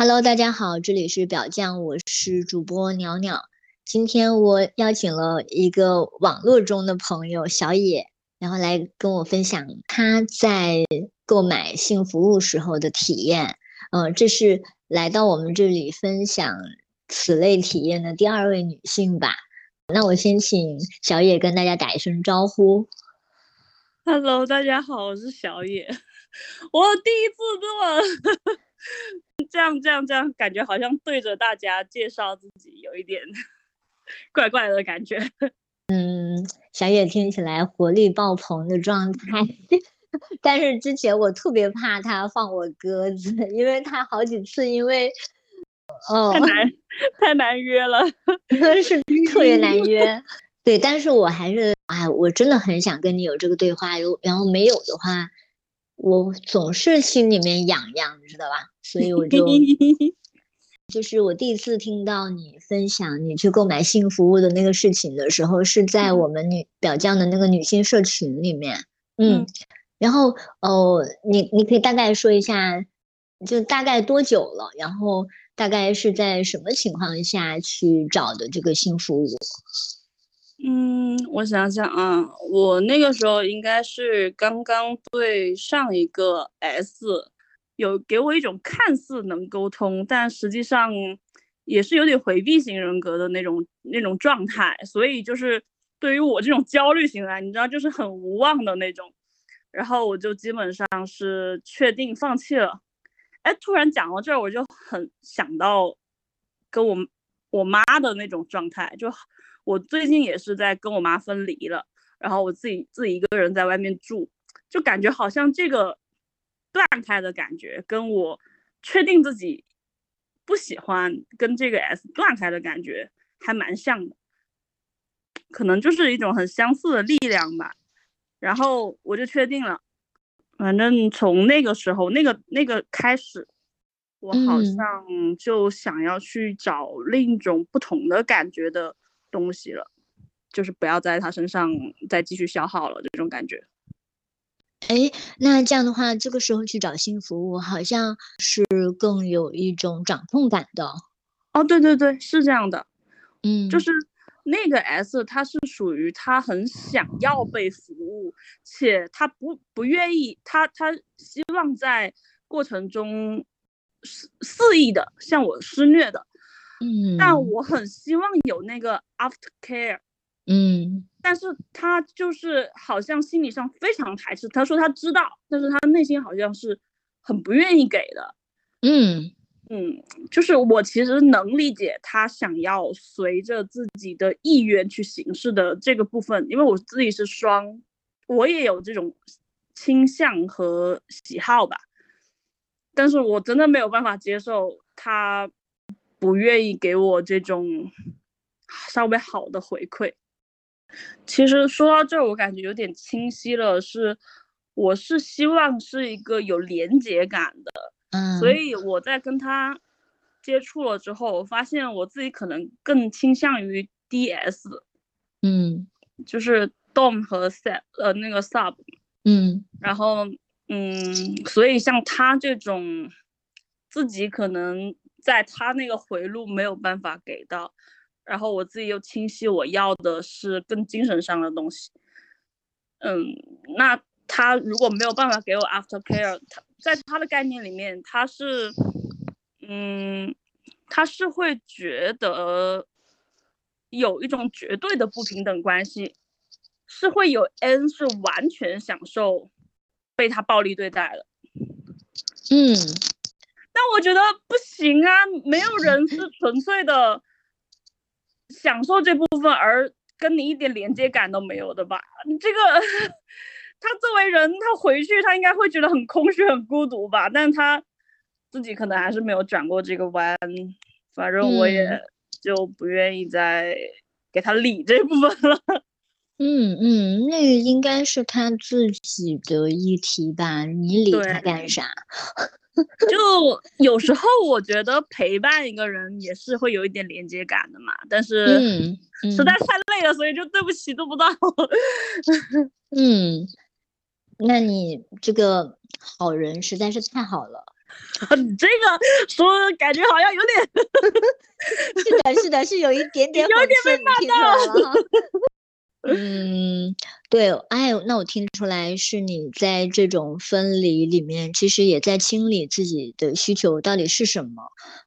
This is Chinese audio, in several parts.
Hello，大家好，这里是表酱，我是主播鸟鸟。今天我邀请了一个网络中的朋友小野，然后来跟我分享他在购买性服务时候的体验。嗯，这是来到我们这里分享此类体验的第二位女性吧。那我先请小野跟大家打一声招呼。Hello，大家好，我是小野。我第一次这么这样这样这样，感觉好像对着大家介绍自己，有一点 怪怪的感觉。嗯，小野听起来活力爆棚的状态，但是之前我特别怕他放我鸽子，因为他好几次因为哦太难太难约了，是特别难约。对，但是我还是哎，我真的很想跟你有这个对话，如然后没有的话。我总是心里面痒痒，你知道吧？所以我 就就是我第一次听到你分享你去购买性服务的那个事情的时候，是在我们女表匠的那个女性社群里面。嗯，然后哦，你你可以大概说一下，就大概多久了？然后大概是在什么情况下去找的这个性服务？嗯，我想想啊，我那个时候应该是刚刚对上一个 S 有给我一种看似能沟通，但实际上也是有点回避型人格的那种那种状态，所以就是对于我这种焦虑型来，你知道，就是很无望的那种，然后我就基本上是确定放弃了。哎，突然讲到这儿，我就很想到跟我我妈的那种状态，就。我最近也是在跟我妈分离了，然后我自己自己一个人在外面住，就感觉好像这个断开的感觉，跟我确定自己不喜欢跟这个 S 断开的感觉还蛮像的，可能就是一种很相似的力量吧。然后我就确定了，反正从那个时候那个那个开始，我好像就想要去找另一种不同的感觉的。东西了，就是不要在他身上再继续消耗了，这种感觉。哎，那这样的话，这个时候去找新服务，好像是更有一种掌控感的。哦，对对对，是这样的。嗯，就是那个 S，他是属于他很想要被服务，且他不不愿意，他他希望在过程中肆肆意的向我施虐的。嗯，但我很希望有那个 after care，嗯，但是他就是好像心理上非常排斥。他说他知道，但是他内心好像是很不愿意给的。嗯嗯，就是我其实能理解他想要随着自己的意愿去行事的这个部分，因为我自己是双，我也有这种倾向和喜好吧。但是我真的没有办法接受他。不愿意给我这种稍微好的回馈。其实说到这儿，我感觉有点清晰了，是我是希望是一个有连接感的，嗯，所以我在跟他接触了之后，我发现我自己可能更倾向于 DS，嗯，就是 Dom 和 Sub，呃，那个 Sub，嗯，然后嗯，所以像他这种自己可能。在他那个回路没有办法给到，然后我自己又清晰我要的是更精神上的东西，嗯，那他如果没有办法给我 after care，他在他的概念里面，他是，嗯，他是会觉得有一种绝对的不平等关系，是会有 N 是完全享受被他暴力对待的，嗯。但我觉得不行啊，没有人是纯粹的享受这部分，而跟你一点连接感都没有的吧？你这个，他作为人，他回去他应该会觉得很空虚、很孤独吧？但他自己可能还是没有转过这个弯，反正我也就不愿意再给他理这部分了。嗯嗯，那个应该是他自己的议题吧？你理他干啥？就有时候我觉得陪伴一个人也是会有一点连接感的嘛，但是实在太累了，所以就对不起做不到。嗯，那你这个好人实在是太好了。你这个说感觉好像有点，是的，是的，是有一点点，有点被骂到了。嗯，对，哎，那我听出来是你在这种分离里面，其实也在清理自己的需求到底是什么。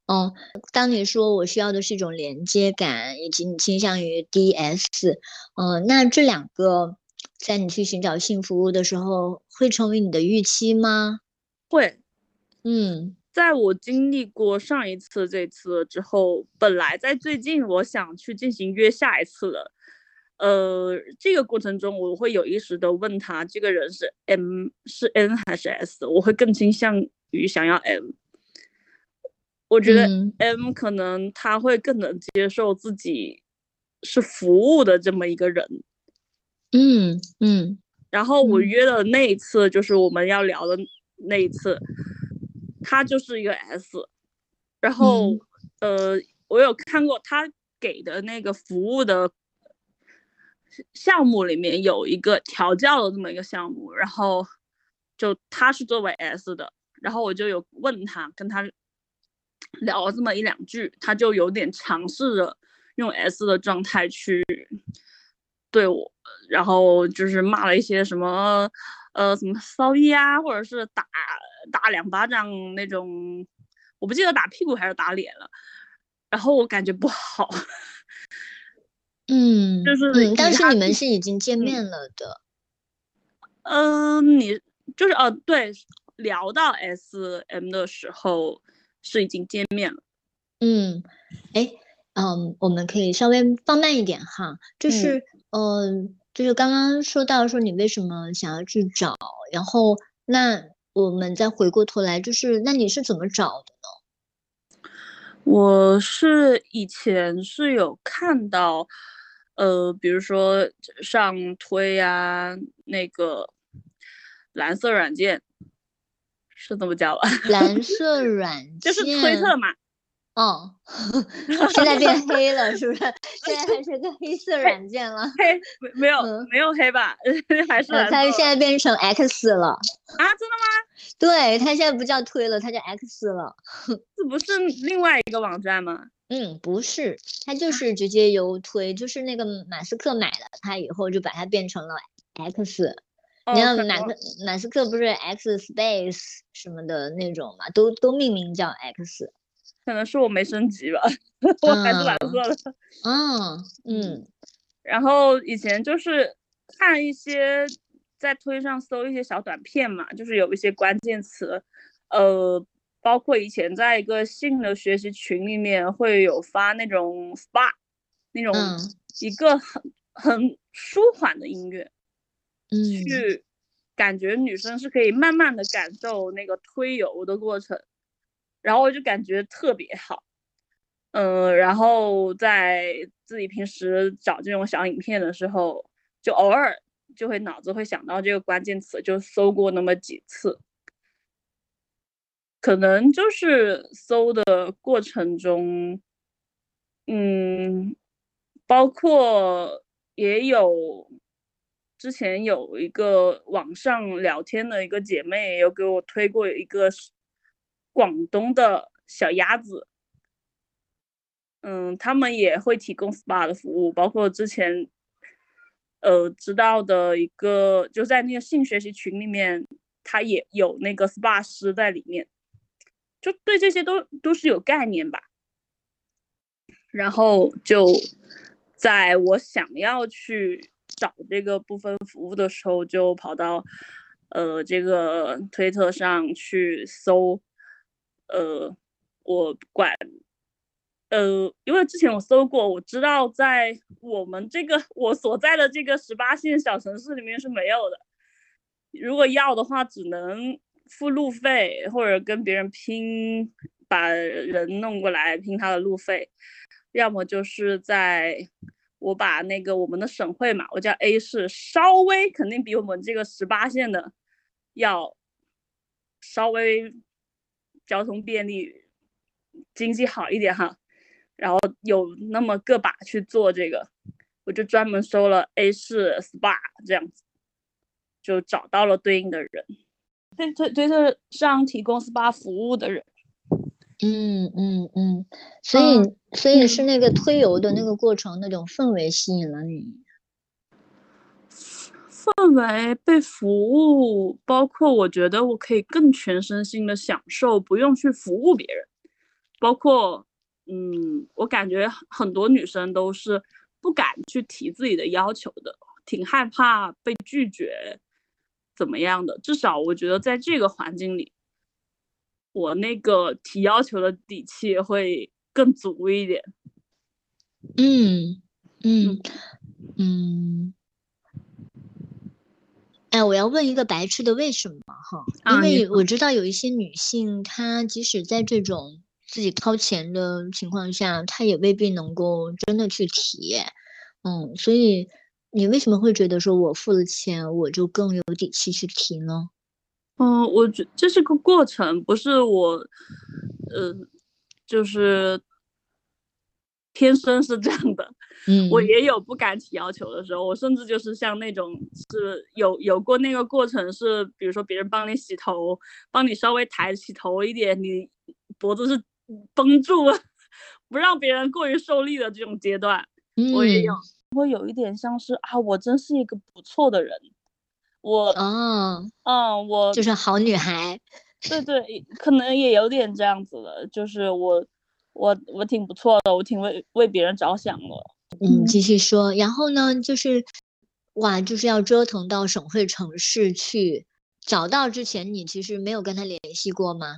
嗯，当你说我需要的是一种连接感，以及你倾向于 DS，嗯，那这两个在你去寻找性服务的时候，会成为你的预期吗？会。嗯，在我经历过上一次这次之后，本来在最近我想去进行约下一次的。呃，这个过程中我会有意识的问他，这个人是 M 是 N 还是 S？我会更倾向于想要 M。我觉得 M 可能他会更能接受自己是服务的这么一个人。嗯嗯。然后我约的那一次就是我们要聊的那一次，他就是一个 S。然后呃，我有看过他给的那个服务的。项目里面有一个调教的这么一个项目，然后就他是作为 S 的，然后我就有问他，跟他聊了这么一两句，他就有点尝试着用 S 的状态去对我，然后就是骂了一些什么呃什么骚逼啊，或者是打打两巴掌那种，我不记得打屁股还是打脸了，然后我感觉不好。嗯，就是嗯，但是你们是已经见面了的。嗯，你就是哦，对，聊到 S M 的时候是已经见面了。嗯，哎，嗯，我们可以稍微放慢一点哈，就是，嗯，就是刚刚说到说你为什么想要去找，然后那我们再回过头来，就是那你是怎么找的呢？我是以前是有看到。呃，比如说上推呀，那个蓝色软件是这么叫吧？蓝色软件就是推特嘛。哦，现在变黑了，是不是？现在还是个黑色 软件了。黑没没有没有黑吧？还是它现在变成 X 了。啊，真的吗？对，它现在不叫推了，它叫 X 了。这不是另外一个网站吗？嗯，不是，它就是直接由推，就是那个马斯克买了它以后，就把它变成了 X。你看马斯马斯克不是 X Space 什么的那种嘛，都都命名叫 X。可能是我没升级吧，我还是蓝色的。嗯 嗯。然后以前就是看一些在推上搜一些小短片嘛，就是有一些关键词，呃。包括以前在一个性的学习群里面会有发那种 SPA，那种一个很很舒缓的音乐，嗯，去感觉女生是可以慢慢的感受那个推油的过程，然后我就感觉特别好，嗯，然后在自己平时找这种小影片的时候，就偶尔就会脑子会想到这个关键词，就搜过那么几次。可能就是搜的过程中，嗯，包括也有之前有一个网上聊天的一个姐妹，有给我推过一个广东的小鸭子，嗯，他们也会提供 SPA 的服务，包括之前呃知道的一个，就在那个性学习群里面，他也有那个 SPA 师在里面。就对这些都都是有概念吧，然后就在我想要去找这个部分服务的时候，就跑到呃这个推特上去搜，呃我管呃因为之前我搜过，我知道在我们这个我所在的这个十八线小城市里面是没有的，如果要的话，只能。付路费，或者跟别人拼，把人弄过来拼他的路费，要么就是在我把那个我们的省会嘛，我叫 A 市，稍微肯定比我们这个十八线的要稍微交通便利，经济好一点哈，然后有那么个把去做这个，我就专门收了 A 市 SPA 这样子，就找到了对应的人。推推推特上提供 SPA 服务的人。嗯嗯嗯，所以所以是那个推油的那个过程，那种氛围吸引了你。氛围被服务，包括我觉得我可以更全身心的享受，不用去服务别人。包括，嗯，我感觉很多女生都是不敢去提自己的要求的，挺害怕被拒绝，怎么样的？至少我觉得在这个环境里，我那个提要求的底气会更足一点。嗯嗯嗯。哎，我要问一个白痴的为什么哈？因为我知道有一些女性，她即使在这种自己掏钱的情况下，她也未必能够真的去体验。嗯，所以你为什么会觉得说我付了钱，我就更有底气去提呢？嗯，我觉这是个过程，不是我，呃，就是天生是这样的。嗯，我也有不敢提要求的时候，我甚至就是像那种是有有过那个过程，是比如说别人帮你洗头，帮你稍微抬起头一点，你脖子是绷住，不让别人过于受力的这种阶段，我也有，会有一点像是啊，我真是一个不错的人，我哦，嗯，我就是好女孩，对对，可能也有点这样子的，就是我我我挺不错的，我挺为为别人着想的。嗯，继续说，然后呢，就是哇，就是要折腾到省会城市去找到之前，你其实没有跟他联系过吗？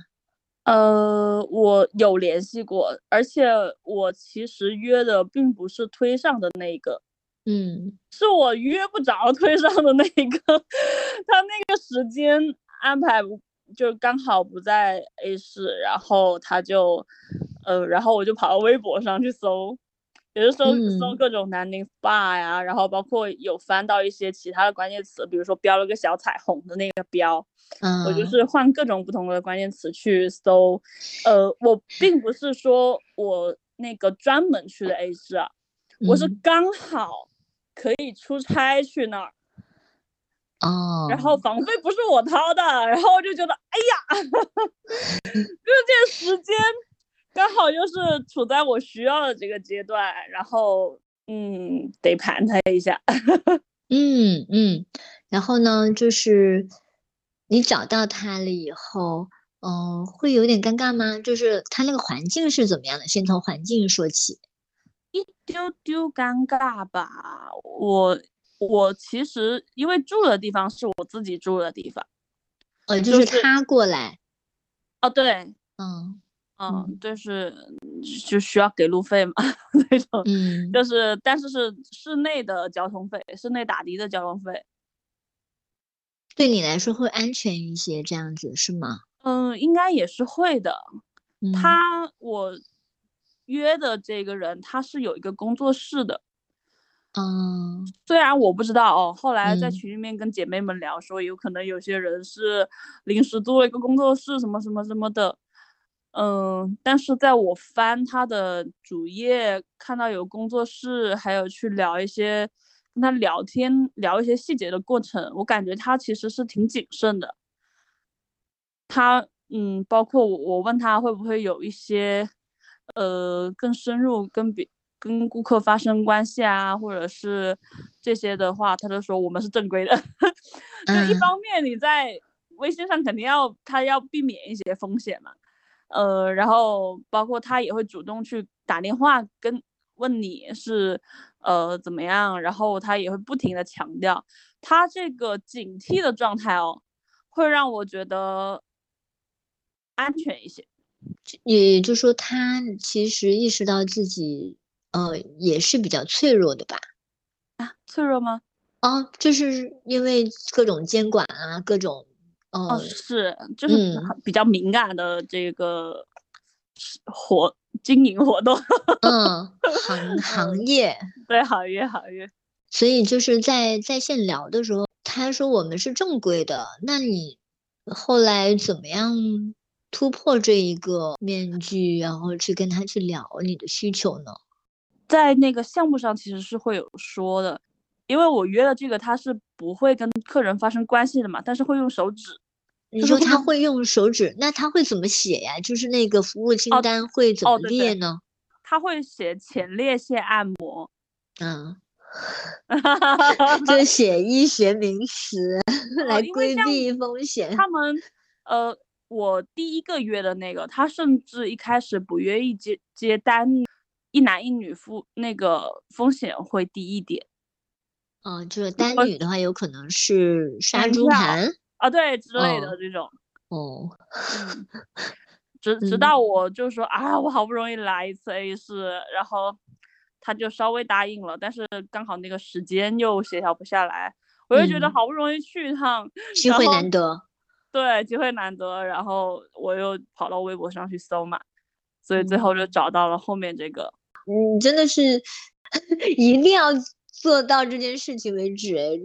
呃，我有联系过，而且我其实约的并不是推上的那个，嗯，是我约不着 推上的那个，他那个时间安排就刚好不在 A 市，然后他就，呃，然后我就跑到微博上去搜。也是搜搜各种南宁 SPA 呀，然后包括有翻到一些其他的关键词，比如说标了个小彩虹的那个标，我就是换各种不同的关键词去搜。呃，我并不是说我那个专门去的 A 市啊，我是刚好可以出差去那儿。哦。然后房费不是我掏的，然后我就觉得，哎呀，就这时间。刚好又是处在我需要的这个阶段，然后嗯，得盘他一下。嗯嗯，然后呢，就是你找到他了以后，嗯，会有点尴尬吗？就是他那个环境是怎么样的？先从环境说起。一丢丢尴尬吧。我我其实因为住的地方是我自己住的地方，呃，就是他过来。哦，对，嗯。嗯，就是就需要给路费嘛 那种，嗯，就是但是是室内的交通费，室内打的的交通费，对你来说会安全一些，这样子是吗？嗯，应该也是会的。他我约的这个人他是有一个工作室的，嗯，虽然我不知道哦，后来在群里面跟姐妹们聊说，有可能有些人是临时租了一个工作室，什么什么什么的。嗯，但是在我翻他的主页，看到有工作室，还有去聊一些跟他聊天，聊一些细节的过程，我感觉他其实是挺谨慎的。他，嗯，包括我，我问他会不会有一些，呃，更深入跟别跟顾客发生关系啊，或者是这些的话，他就说我们是正规的。就一方面你在微信上肯定要他要避免一些风险嘛。呃，然后包括他也会主动去打电话跟问你是呃怎么样，然后他也会不停的强调他这个警惕的状态哦，会让我觉得安全一些。也就说，他其实意识到自己呃也是比较脆弱的吧？啊，脆弱吗？哦，就是因为各种监管啊，各种。哦，是，就是比较敏感的这个活经营活动，嗯，行行业，对行业行业，所以就是在在线聊的时候，他说我们是正规的，那你后来怎么样突破这一个面具，然后去跟他去聊你的需求呢？在那个项目上其实是会有说的，因为我约的这个他是不会跟客人发生关系的嘛，但是会用手指。你说他会用手指，那他会怎么写呀？就是那个服务清单会怎么列呢？他会写前列腺按摩，嗯，就写医学名词来规避风险。他们，呃，我第一个约的那个，他甚至一开始不愿意接接单，一男一女付那个风险会低一点。嗯，就是单女的话，有可能是杀猪盘。啊，对之类的这种。哦，嗯，直直到我就说啊，我好不容易来一次 A 市，然后他就稍微答应了，但是刚好那个时间又协调不下来，我就觉得好不容易去一趟，机会难得，对，机会难得，然后我又跑到微博上去搜嘛，所以最后就找到了后面这个，嗯，真的是 一定要做到这件事情为止，哎。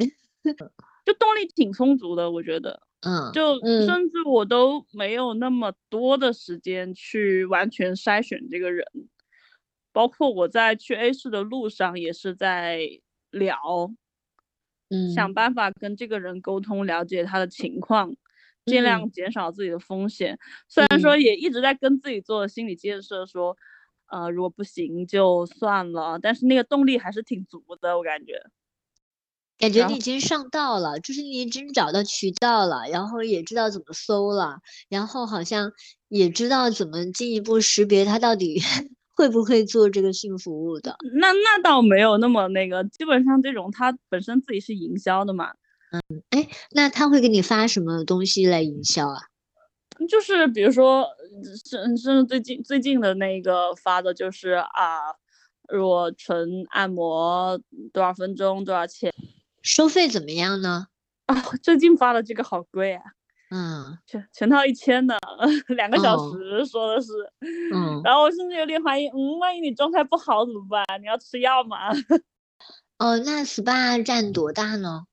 就动力挺充足的，我觉得，嗯，就甚至我都没有那么多的时间去完全筛选这个人，包括我在去 A 市的路上也是在聊，嗯，想办法跟这个人沟通，了解他的情况，尽量减少自己的风险。虽然说也一直在跟自己做心理建设，说，呃，如果不行就算了，但是那个动力还是挺足的，我感觉。感觉你已经上道了，就是你已经找到渠道了，然后也知道怎么搜了，然后好像也知道怎么进一步识别他到底 会不会做这个性服务的。那那倒没有那么那个，基本上这种他本身自己是营销的嘛。嗯，哎，那他会给你发什么东西来营销啊？就是比如说，是是最近最近的那个发的就是啊，若纯按摩多少分钟多少钱。收费怎么样呢？哦，最近发的这个好贵啊，嗯，全全套一千呢，两个小时说的是，嗯，然后我甚至有点怀疑，嗯，万一你状态不好怎么办？你要吃药吗？哦，那 SPA 占多大呢？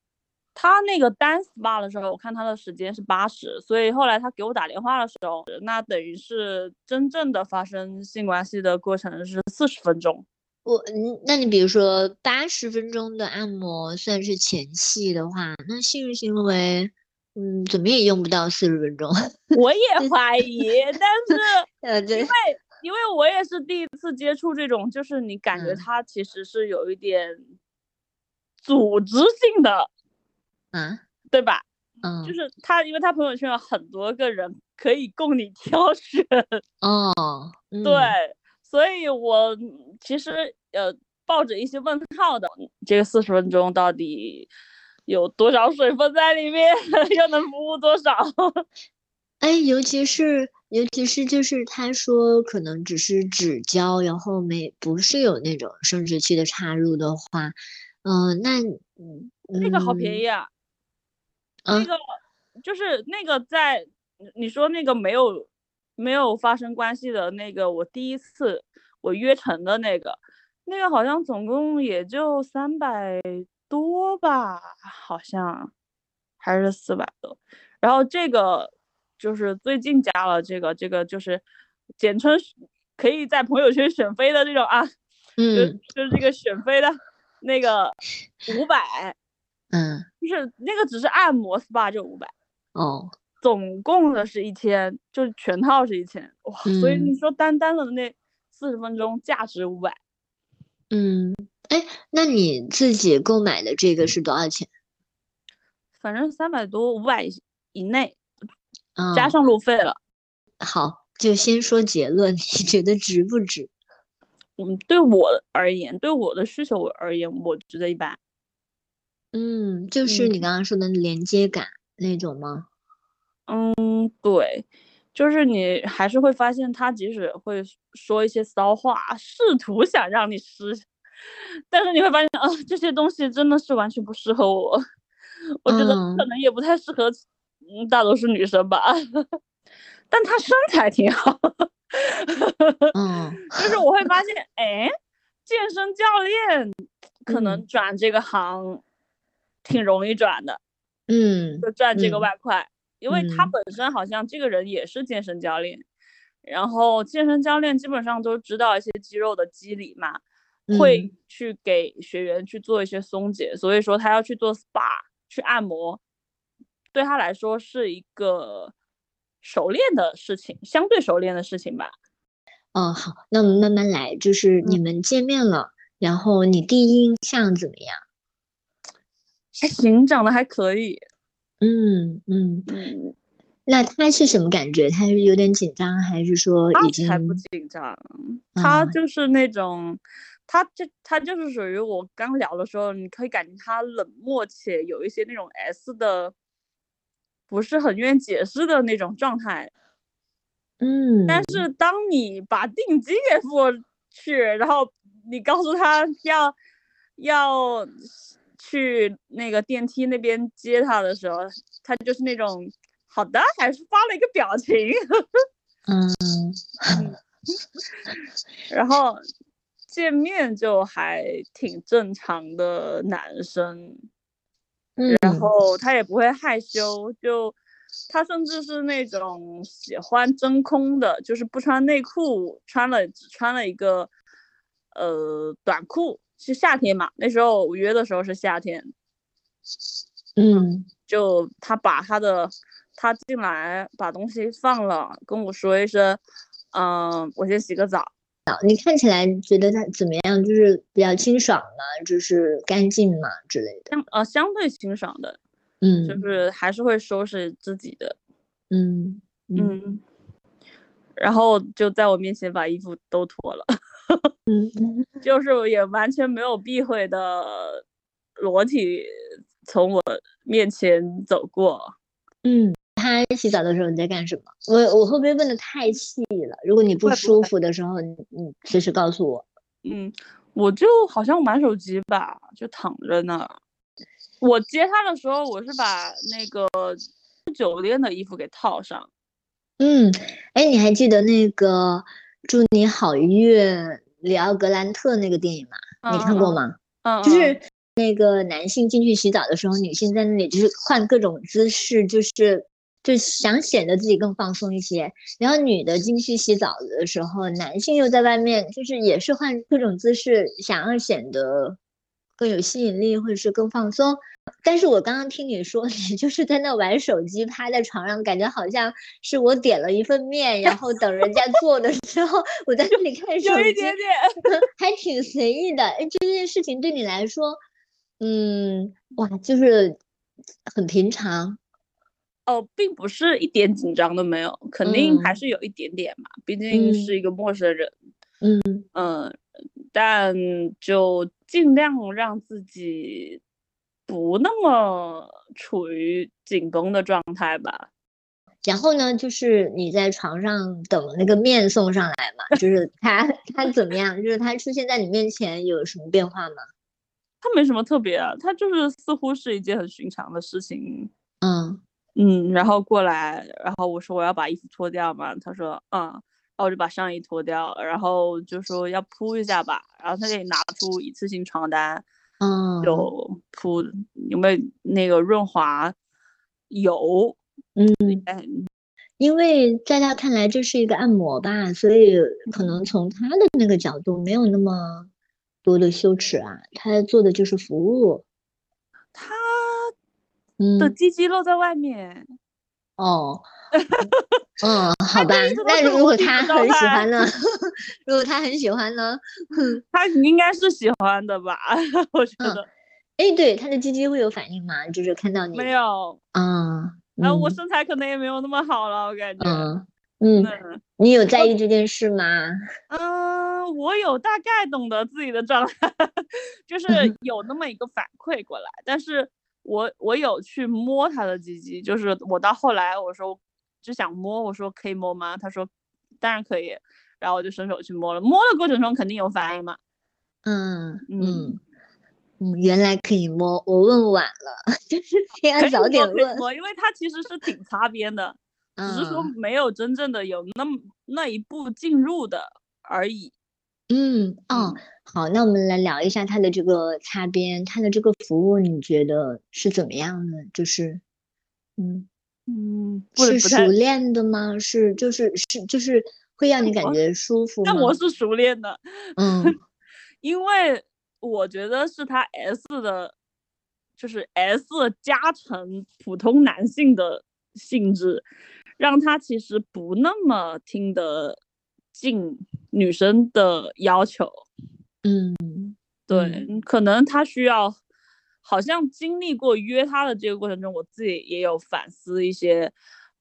他那个单 SPA 的时候，我看他的时间是八十，所以后来他给我打电话的时候，那等于是真正的发生性关系的过程是四十分钟。我嗯，那你比如说八十分钟的按摩算是前戏的话，那性行为，嗯，怎么也用不到四十分钟。我也怀疑，但是 呃，因为因为我也是第一次接触这种，就是你感觉它其实是有一点组织性的，嗯，对吧？嗯，就是他，因为他朋友圈有很多个人可以供你挑选。哦，对。所以，我其实呃抱着一些问号的，这个四十分钟到底有多少水分在里面，又能服务多少？哎，尤其是尤其是就是他说可能只是只交，然后没不是有那种生殖器的插入的话，嗯，那那个好便宜啊，那个就是那个在你说那个没有。没有发生关系的那个，我第一次我约成的那个，那个好像总共也就三百多吧，好像还是四百多。然后这个就是最近加了这个，这个就是简称可以在朋友圈选妃的这种啊，嗯，就是这个选妃的那个 五百，嗯，就是那个只是按摩 SPA 就五百，哦。总共的是一千，就是全套是一千哇，所以你说单单的那四十分钟价值五百，嗯，哎，那你自己购买的这个是多少钱？反正三百多，五百以内，嗯，加上路费了。好，就先说结论，你觉得值不值？嗯，对我而言，对我的需求而言，我觉得一般。嗯，就是你刚刚说的连接感那种吗？嗯，对，就是你还是会发现他即使会说一些骚话，试图想让你湿，但是你会发现啊，这些东西真的是完全不适合我。我觉得可能也不太适合，嗯，大多数女生吧。但他身材挺好，嗯，就是我会发现，哎，健身教练可能转这个行挺容易转的，嗯，就赚这个外快。因为他本身好像这个人也是健身教练，然后健身教练基本上都知道一些肌肉的机理嘛，会去给学员去做一些松解，所以说他要去做 SPA 去按摩，对他来说是一个熟练的事情，相对熟练的事情吧。哦，好，那我们慢慢来，就是你们见面了，然后你第一印象怎么样？还行，长得还可以。嗯嗯嗯。那他是什么感觉？他是有点紧张，还是说已经？他才不紧张，他就是那种，他就他就是属于我刚聊的时候，你可以感觉他冷漠且有一些那种 S 的，不是很愿意解释的那种状态。嗯。但是当你把定金给付去，然后你告诉他要要去那个电梯那边接他的时候，他就是那种。好的，还是发了一个表情，嗯，然后见面就还挺正常的男生，然后他也不会害羞，就他甚至是那种喜欢真空的，就是不穿内裤，穿了只穿了一个呃短裤，是夏天嘛，那时候我约的时候是夏天，嗯，就他把他的。他进来把东西放了，跟我说一声，嗯，我先洗个澡。你看起来觉得他怎么样？就是比较清爽嘛？就是干净嘛之类的。相呃相对清爽的，嗯，就是还是会收拾自己的，嗯嗯。然后就在我面前把衣服都脱了，嗯，就是也完全没有避讳的裸体从我面前走过，嗯。他洗澡的时候你在干什么？我我会不会问的太细了？如果你不舒服的时候，你你随时告诉我。嗯，我就好像玩手机吧，就躺着呢。我接他的时候，我是把那个酒店的衣服给套上。嗯，哎，你还记得那个祝你好运里奥格兰特那个电影嘛？你看过吗？嗯，就是那个男性进去洗澡的时候，女性在那里就是换各种姿势，就是。就想显得自己更放松一些，然后女的进去洗澡的时候，男性又在外面，就是也是换各种姿势，想要显得更有吸引力或者是更放松。但是我刚刚听你说，你就是在那玩手机，趴在床上，感觉好像是我点了一份面，然后等人家做的时候，我在这里看手机，有一点点，还挺随意的。哎，这件事情对你来说，嗯，哇，就是很平常。哦，并不是一点紧张都没有，肯定还是有一点点嘛，毕竟是一个陌生人。嗯嗯，但就尽量让自己不那么处于紧绷的状态吧。然后呢，就是你在床上等那个面送上来嘛，就是 他他怎么样？就是他出现在你面前有什么变化吗？他没什么特别啊，他就是似乎是一件很寻常的事情。嗯。嗯，然后过来，然后我说我要把衣服脱掉嘛，他说嗯，我就把上衣脱掉，然后就说要铺一下吧，然后他给你拿出一次性床单，嗯，就铺有没有那个润滑？油，嗯，因为在他看来这是一个按摩吧，所以可能从他的那个角度没有那么多的羞耻啊，他做的就是服务，他。的鸡鸡露在外面，哦，嗯，好吧，那如果他很喜欢呢？如果他很喜欢呢？他应该是喜欢的吧？我觉得，哎，对，他的鸡鸡会有反应吗？就是看到你没有？嗯，然后我身材可能也没有那么好了，我感觉，嗯嗯，你有在意这件事吗？嗯，我有大概懂得自己的状态，就是有那么一个反馈过来，但是。我我有去摸他的鸡鸡，就是我到后来我说只想摸，我说可以摸吗？他说当然可以，然后我就伸手去摸了。摸的过程中肯定有反应嘛。嗯嗯嗯，原来可以摸，我问晚了，就是天早点问。我因为他其实是挺擦边的，只是说没有真正的有那么那一步进入的而已。嗯哦。好，那我们来聊一下他的这个擦边，他的这个服务，你觉得是怎么样的？就是，嗯嗯，是熟练的吗？是，就是是，就是会让你感觉舒服吗？那我是熟练的，嗯，因为我觉得是他 S 的就是 S 加成普通男性的性质，让他其实不那么听得进女生的要求。嗯，对，可能他需要，好像经历过约他的这个过程中，我自己也有反思一些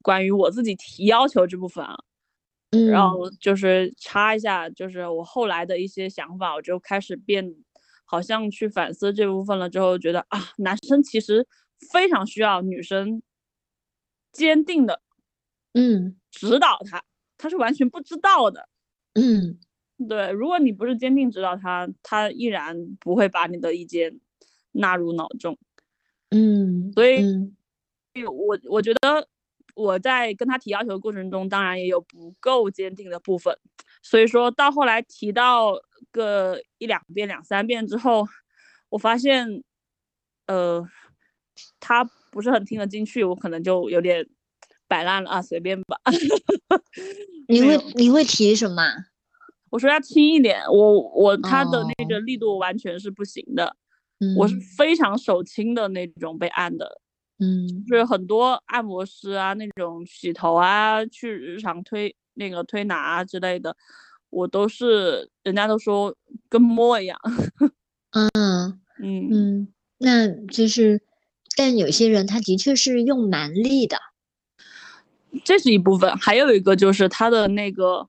关于我自己提要求这部分啊。嗯，然后就是插一下，就是我后来的一些想法，我就开始变。好像去反思这部分了之后，觉得啊，男生其实非常需要女生坚定的，嗯，指导他，他是完全不知道的，嗯，对，如果你不是坚定指导他，他依然不会把你的意见纳入脑中，嗯，所以，我我觉得我在跟他提要求的过程中，当然也有不够坚定的部分，所以说到后来提到。个一两遍、两三遍之后，我发现，呃，他不是很听得进去，我可能就有点摆烂了啊，随便吧。你会你会提什么？我说要轻一点，我我他的那个力度完全是不行的，我是非常手轻的那种被按的，嗯，就是很多按摩师啊，那种洗头啊，去日常推那个推拿啊之类的。我都是，人家都说跟摸一样。嗯嗯嗯，那就是，但有些人他的确是用蛮力的，这是一部分。还有一个就是它的那个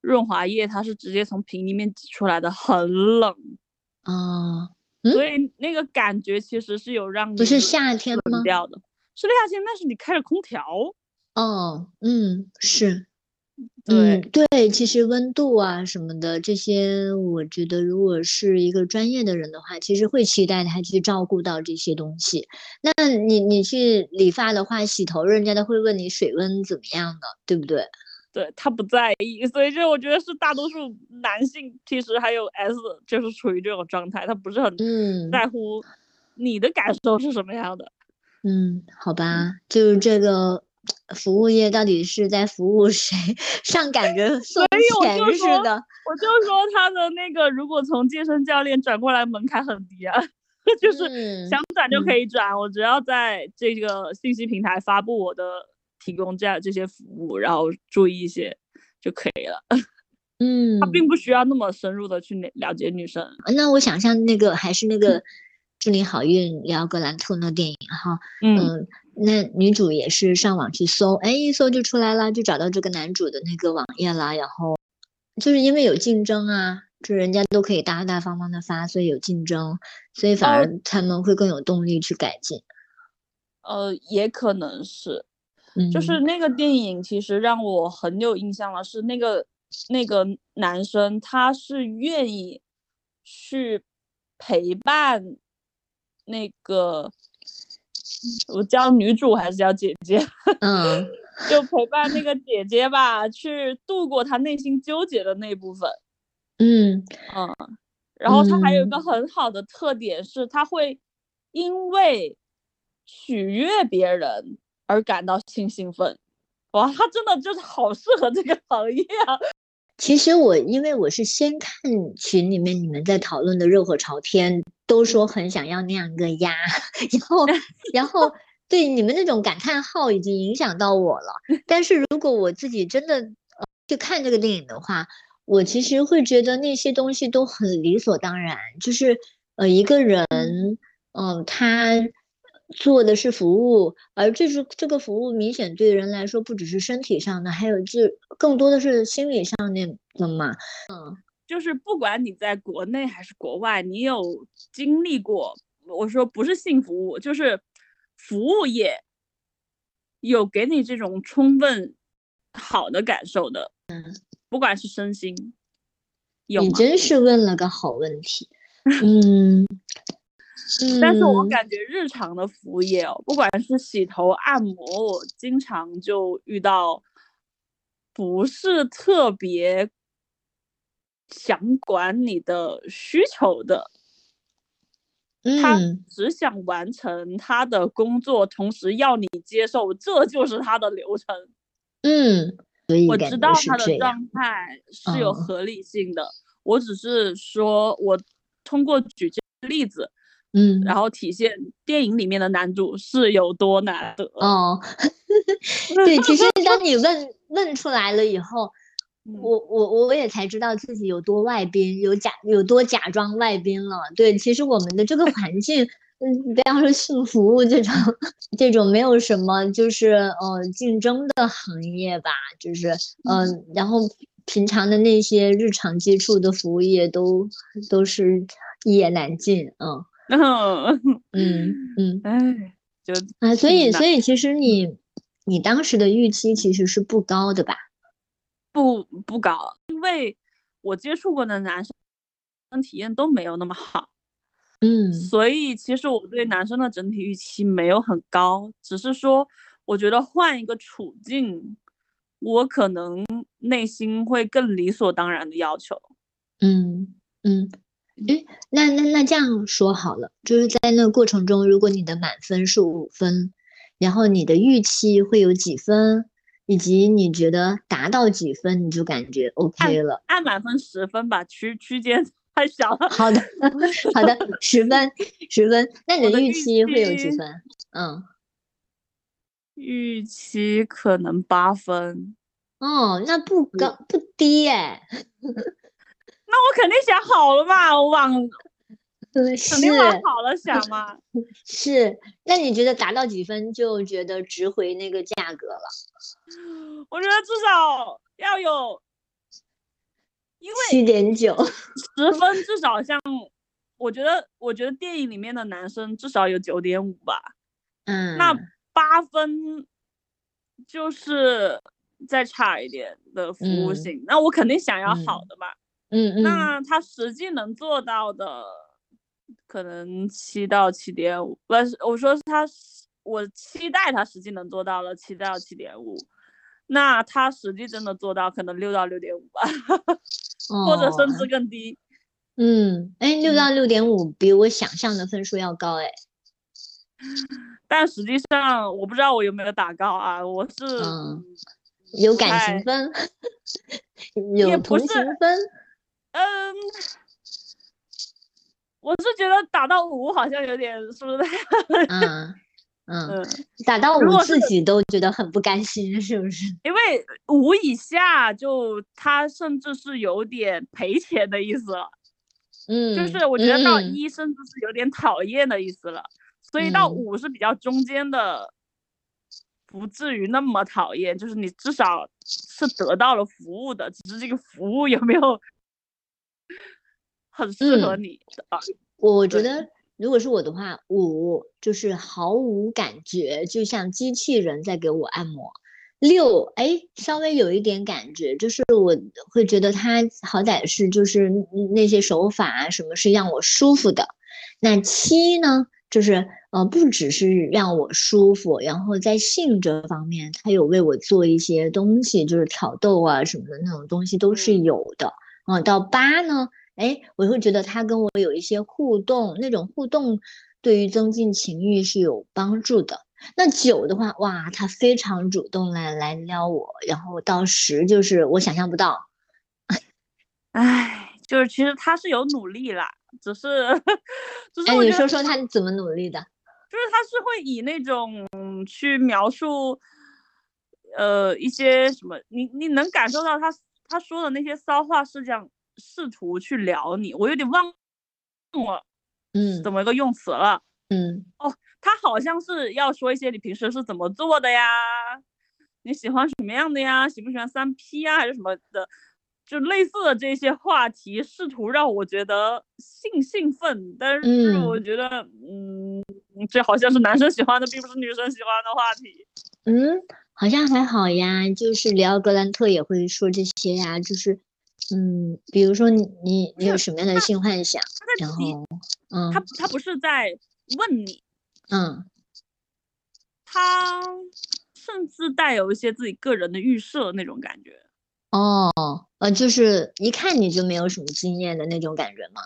润滑液，它是直接从瓶里面挤出来的，很冷啊，所以那个感觉其实是有让你不是夏天吗？掉的，是夏天，但是你开着空调。哦，嗯，是。嗯，对，其实温度啊什么的这些，我觉得如果是一个专业的人的话，其实会期待他去照顾到这些东西。那你你去理发的话，洗头人家都会问你水温怎么样的，对不对？对他不在意，所以这我觉得是大多数男性其实还有 S 就是处于这种状态，他不是很在乎你的感受是什么样的。嗯，好吧，就是这个。服务业到底是在服务谁？上感觉 送钱似的。我就说他的那个，如果从健身教练转过来，门槛很低啊，就是想转就可以转。我只要在这个信息平台发布我的提供这样这些服务，然后注意一些就可以了。嗯，他并不需要那么深入的去了解女生。那我想象那个还是那个祝你好运聊格兰特那电影哈。嗯。那女主也是上网去搜，哎，一搜就出来了，就找到这个男主的那个网页了。然后就是因为有竞争啊，就人家都可以大大方方的发，所以有竞争，所以反而他们会更有动力去改进。呃，也可能是，就是那个电影其实让我很有印象了，是那个那个男生他是愿意去陪伴那个。我叫女主还是叫姐姐？嗯，就陪伴那个姐姐吧，去度过她内心纠结的那部分。嗯嗯，然后她还有一个很好的特点是，她会因为取悦别人而感到性兴奋。哇，她真的就是好适合这个行业啊！其实我因为我是先看群里面你们在讨论的热火朝天。都说很想要那样一个鸭，然后，然后对你们那种感叹号已经影响到我了。但是如果我自己真的呃去看这个电影的话，我其实会觉得那些东西都很理所当然。就是呃一个人，嗯，他做的是服务，而这是这个服务明显对人来说不只是身体上的，还有就更多的是心理上面的嘛，嗯。就是不管你在国内还是国外，你有经历过，我说不是性服务，就是服务业，有给你这种充分好的感受的，嗯，不管是身心，有你真是问了个好问题，嗯，但是我感觉日常的服务业哦，不管是洗头、按摩，我经常就遇到不是特别。想管你的需求的，他只想完成他的工作，同时要你接受，这就是他的流程。嗯，我知道他的状态是有合理性的，我只是说我通过举这个例子，嗯，然后体现电影里面的男主是有多难得。哦，对，其实当你问问出来了以后，我我我也才知道自己有多外宾，有假有多假装外宾了。对，其实我们的这个环境，嗯，不要说性服务这种这种没有什么就是呃竞争的行业吧，就是嗯，然后平常的那些日常接触的服务业都都是一言难尽，嗯。嗯嗯嗯，哎，就啊，所以所以其实你你当时的预期其实是不高的吧？不不高，因为我接触过的男生体验都没有那么好，嗯，所以其实我对男生的整体预期没有很高，只是说我觉得换一个处境，我可能内心会更理所当然的要求，嗯嗯。哎，那那那这样说好了，就是在那个过程中，如果你的满分是五分，然后你的预期会有几分，以及你觉得达到几分，你就感觉 OK 了。按满分十分吧，区区间 太小了。好的，好的，十分，十分。那你的预期会有几分？嗯，预期可能八分。哦，那不高不低哎。那我肯定想好了嘛，我往肯定往好了想嘛。是，那你觉得达到几分就觉得值回那个价格了？我觉得至少要有，因为七点九十分至少像，我觉得我觉得电影里面的男生至少有九点五吧。嗯，那八分就是再差一点的服务性，那我肯定想要好的嘛。嗯嗯，那他实际能做到的，可能七到七点五，不是我说他，我期待他实际能做到了七到七点五，那他实际真的做到可能六到六点五吧，或者甚至更低。嗯，哎，六到六点五比我想象的分数要高哎，但实际上我不知道我有没有打高啊，我是有感情分，有同情分。嗯，我是觉得打到五好像有点，是不是？嗯 嗯，打到五自己都觉得很不甘心，是不是？因为五以下就他甚至是有点赔钱的意思了。嗯，就是我觉得到一甚至是有点讨厌的意思了，所以到五是比较中间的，不至于那么讨厌，就是你至少是得到了服务的，只是这个服务有没有？很适合你的啊！我觉得，如果是我的话，五就是毫无感觉，就像机器人在给我按摩。六，哎，稍微有一点感觉，就是我会觉得他好歹是就是那些手法啊什么是让我舒服的。那七呢，就是呃不只是让我舒服，然后在性这方面，他有为我做一些东西，就是挑逗啊什么的那种东西都是有的。嗯，到八呢，哎，我会觉得他跟我有一些互动，那种互动对于增进情欲是有帮助的。那九的话，哇，他非常主动来来撩我，然后到十就是我想象不到。哎，就是其实他是有努力啦，只是，只是哎，你说说他怎么努力的？就是他是会以那种去描述，呃，一些什么，你你能感受到他。他说的那些骚话是这样试图去聊你，我有点忘了，嗯，怎么一个用词了？嗯，哦，他好像是要说一些你平时是怎么做的呀？你喜欢什么样的呀？喜不喜欢三 P 呀？还是什么的？就类似的这些话题，试图让我觉得兴兴奋，但是我觉得，嗯，这好像是男生喜欢的，并不是女生喜欢的话题。嗯。好像还好呀，就是里奥格兰特也会说这些呀，就是，嗯，比如说你你你有什么样的性幻想，然后，嗯，他他不是在问你，嗯，他甚至带有一些自己个人的预设那种感觉，哦，呃，就是一看你就没有什么经验的那种感觉吗？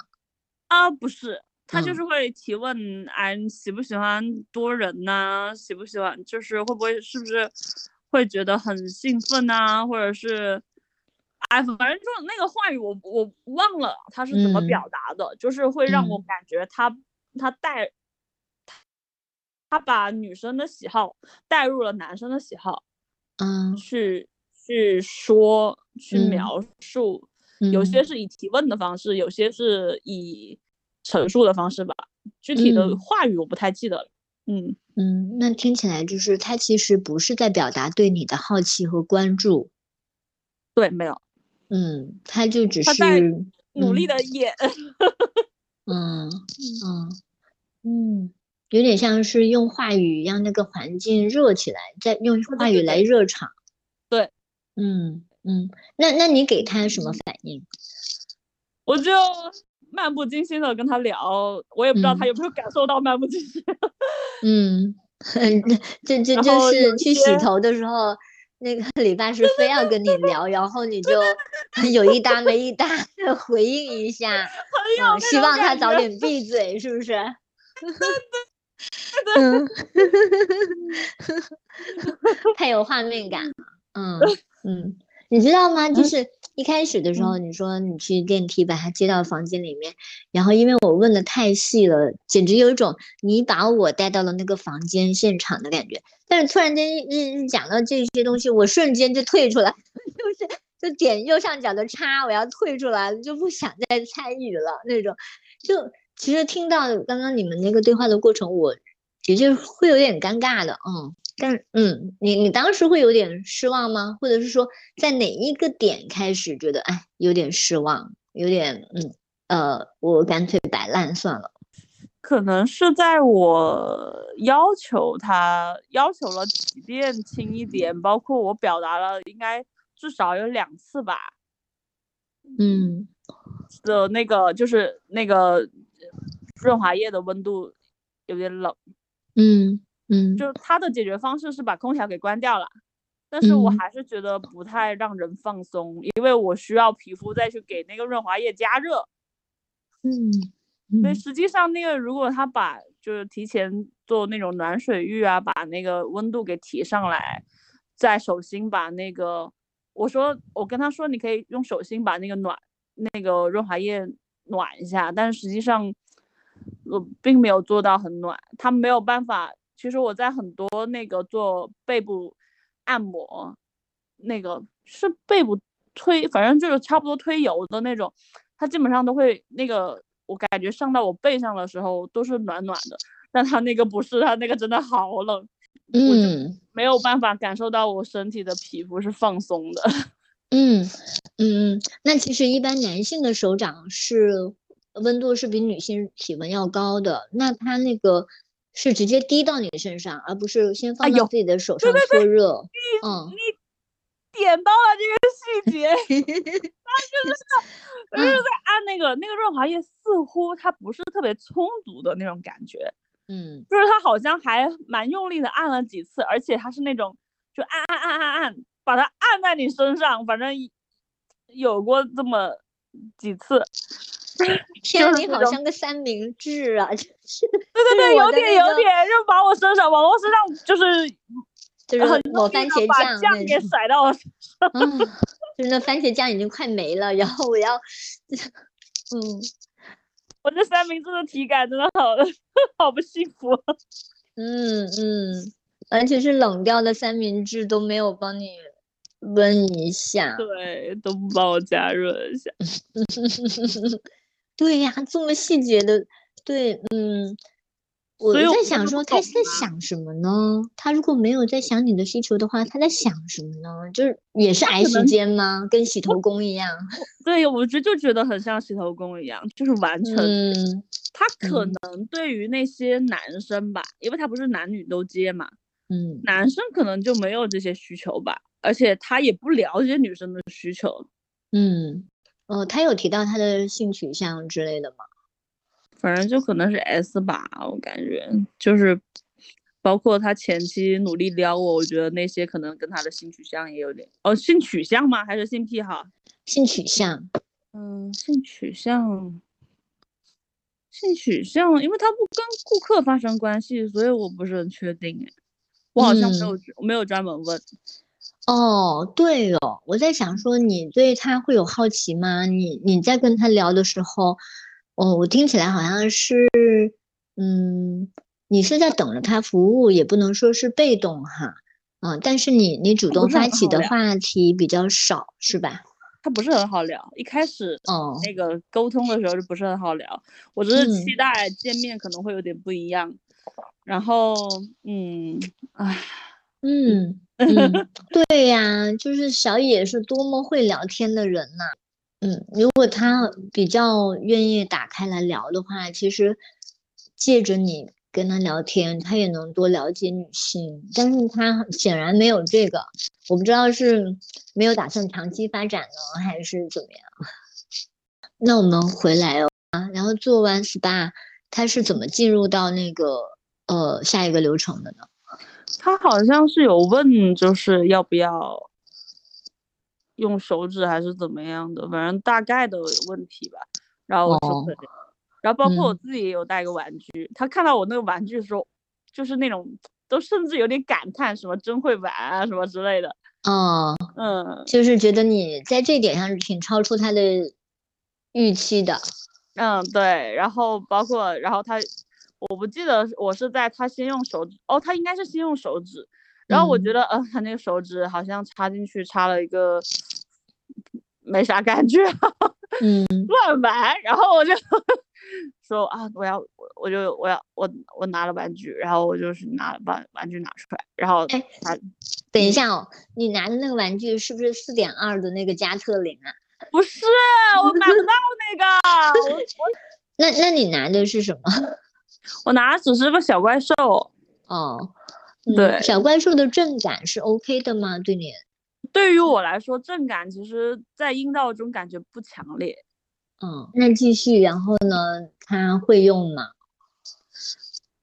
啊，不是。他就是会提问，哎，喜不喜欢多人呐？喜不喜欢？就是会不会是不是会觉得很兴奋呐？或者是，哎，反正就那个话语，我我忘了他是怎么表达的，就是会让我感觉他他带他把女生的喜好带入了男生的喜好，嗯，去去说去描述，有些嗯。是以提问的方式，有些是以陈述的方式吧。具体的嗯。话语我不太记得了。嗯，嗯，那听起来就是他其实不是在表达对你的好奇和关注，对，没有，嗯，他就只是努力嗯的演。嗯嗯嗯，有点像是用话语让那个环境热起来，再用话语来热场。对，嗯嗯，那那你给他什么反应？我就漫不经心的跟他聊，我也不知道他嗯有没有感受到漫不经心。嗯，这这然就是去洗头的时候，那个理发师非要跟你聊，然后你就 有一搭没一搭的回应一下，希望他早点闭嘴，是不是？嗯，太有画面感了。嗯嗯，你知道吗？就嗯是一开始的时候，你说你去电梯把他接到房间里面，然后因为我问的太细了，简直有一种你把我带到了那个房间现场的感觉。但是突然间一一讲到这些东西，我瞬间就退出来，就是就点右上角的叉，我要退出来，就不想再参与了那种。就其实听到刚刚你们那个对话的过程，我的确会有点尴尬的，嗯。但嗯，你你当时会有点失望吗？或者是说，在哪一个点开始觉得哎有点失望，有点嗯呃，我干脆摆烂算了。可能是在我要求他要求了几遍轻一点，包括我表达了应该至少有两次吧嗯的那个就是那个润滑液的温度有点冷，嗯嗯就是他的解决方式是把空调给关掉了。但是我嗯还是觉得不太让人放松，因为我需要皮肤再去给那个润滑液加热，嗯所以嗯实际上，那个如果他把就是提前做那种暖水浴啊，把那个温度给提上来，在手心把那个，我说我跟他说你可以用手心把那个暖那个润滑液暖一下，但是实际上我并没有做到很暖，他没有办法。其实我在很多那个做背部按摩，那个是背部推，反正就是差不多推油的那种，它基本上都会那个，我感觉上到我背上的时候都是暖暖的，但它那个不是，它那个真的好冷，嗯没有办法感受到我身体的皮肤是放松的。嗯嗯，那其实一般男性的手掌是温度是比女性体温要高的，那他那个是直接滴到你身上，而不是先放到有自己的手上搓热。嗯点到了这个细节 就是在按那个那个润滑液，似乎它不是特别充足的那种感觉，嗯就是他好像还蛮用力的按了几次，而且他是那种就按按按按按，把它按在你身上，反正有过这么几次。天你好像个三明治啊，就是对对对，有点有点，点，就把我身上往我身上就是就是很抹番茄酱酱。给甩到我身上。嗯，就是那番茄酱已经快没了，然后我要，嗯我这三明治的体感真的好好不幸福。嗯嗯，而且是冷掉的三明治都没有帮你温一下。对，都不帮我加热一下。对呀，这么细节的，对，嗯，我在想说他是在想什么呢？他如果没有在想你的需求的话，他在想什么呢？就是也是挨时间吗？跟洗头工一样？对，我觉就觉得很像洗头工一样，就是完成。嗯他可嗯能对于那些男生吧，因为他不是男女都接嘛，嗯男生可能就没有这些需求吧，而且他也不了解女生的需求。嗯，哦，他有提到他的性取向之类的吗？反正就可能是 S 吧，我感觉就是，包括他前期努力撩我，我觉得那些可能跟他的性取向也有点哦，性取向吗？还是性癖好？性取向，嗯，性取向，性取向，因为他不跟顾客发生关系，所以我不是很确定哎，我好像没有、没有专门问。哦，对哦，我在想说，你对他会有好奇吗？你你在跟他聊的时候，哦，我听起来好像是嗯，你是在等着他服务，也不能说是被动哈，嗯，但是你你主动发起的话题比较少，是吧？他不是很好聊，一开始哦，那个沟通的时候就不是很好聊，我只是期待见面可能会有点不一样，然后嗯，唉，嗯 嗯，对呀，就是小野是多么会聊天的人呐。嗯，如果他比较愿意打开来聊的话，其实借着你跟他聊天，他也能多了解女性。但是他显然没有这个，我不知道是没有打算长期发展呢，还是怎么样。那我们回来哦啊，然后做完 SPA，他是怎么进入到那个呃下一个流程的呢？他好像是有问，就是要不要。用手指还是怎么样的，反正大概的问题吧。然后我说然后包括我自己也有带个玩具。他看到我那个玩具的时候，就是那种都甚至有点感叹，什么真会玩啊，什么之类的。嗯，嗯，就是觉得你在这点上挺超出他的预期的。嗯，对。然后包括，然后他，我不记得我是在他先用手指，哦，他应该是先用手指。然后我觉得，嗯，他那个手指好像插进去插了一个，没啥感觉，嗯，乱玩。然后我就 说啊，我要，我我就我要我我拿了玩具，然后我就是拿把玩具拿出来，然后哎，等一下哦，你拿的那个玩具是不是四点二的那个加特林啊？不是，我买不到那个。我我 那那你拿的是什么？我拿的只是个小怪兽。哦。对，小怪兽的震感是 OK 的吗？对你，对于我来说，震感其实在阴道中感觉不强烈。嗯，那继续，然后呢？他会用吗？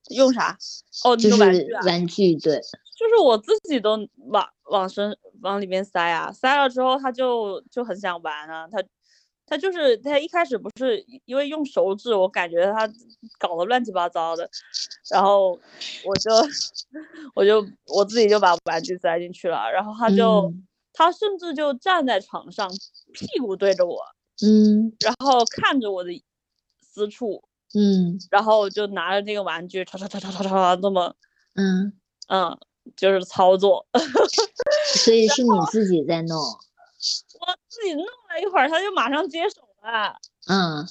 用啥？哦，就是玩具。玩具，对，就是我自己都往往身往里面塞啊，塞了之后他就就很想玩啊，他。他就是他一开始不是因为用手指，我感觉他搞得乱七八糟的，然后我就 我就我自己就把玩具塞进去了，然后他就他甚至就站在床上，屁股对着我，嗯，然后看着我的私处，嗯，然后就拿着那个玩具，唰唰唰唰唰唰这么，嗯。嗯，就是操作，所以是你自己在弄。我自己弄了一会儿，他就马上接手了。嗯，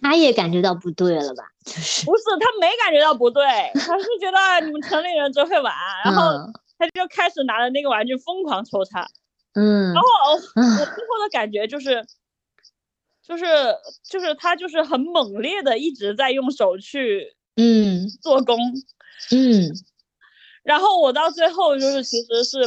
他也感觉到不对了吧？就是不是他没感觉到不对，他是觉得你们城里人真会玩，然后他就开始拿着那个玩具疯狂抽插。嗯，然后我最后的感觉就是，就是就是他就是很猛烈的一直在用手去嗯做工嗯，然后我到最后就是其实是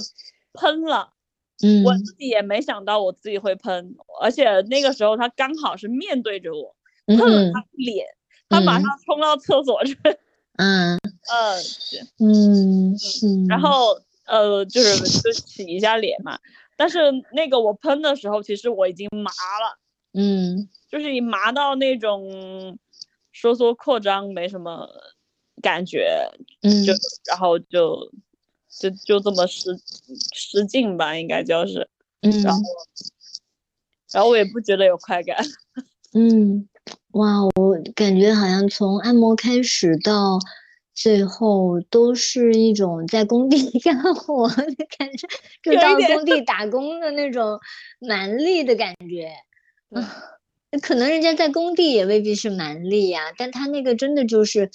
喷了。嗯，我自己也没想到我自己会喷，而且那个时候他刚好是面对着我，喷了他脸，他马上冲到厕所去。嗯嗯嗯，然后呃就是就洗一下脸嘛，但是那个我喷的时候，其实我已经麻了，嗯，就是你麻到那种收缩扩张没什么感觉，嗯，就然后就。就就这么失失禁吧，应该就是，嗯，然后，然后我也不觉得有快感，嗯，哇，我感觉好像从按摩开始到最后都是一种在工地 干活的感觉，就到工地打工的那种蛮力的感觉，嗯，可能人家在工地也未必是蛮力呀，但他那个真的就是。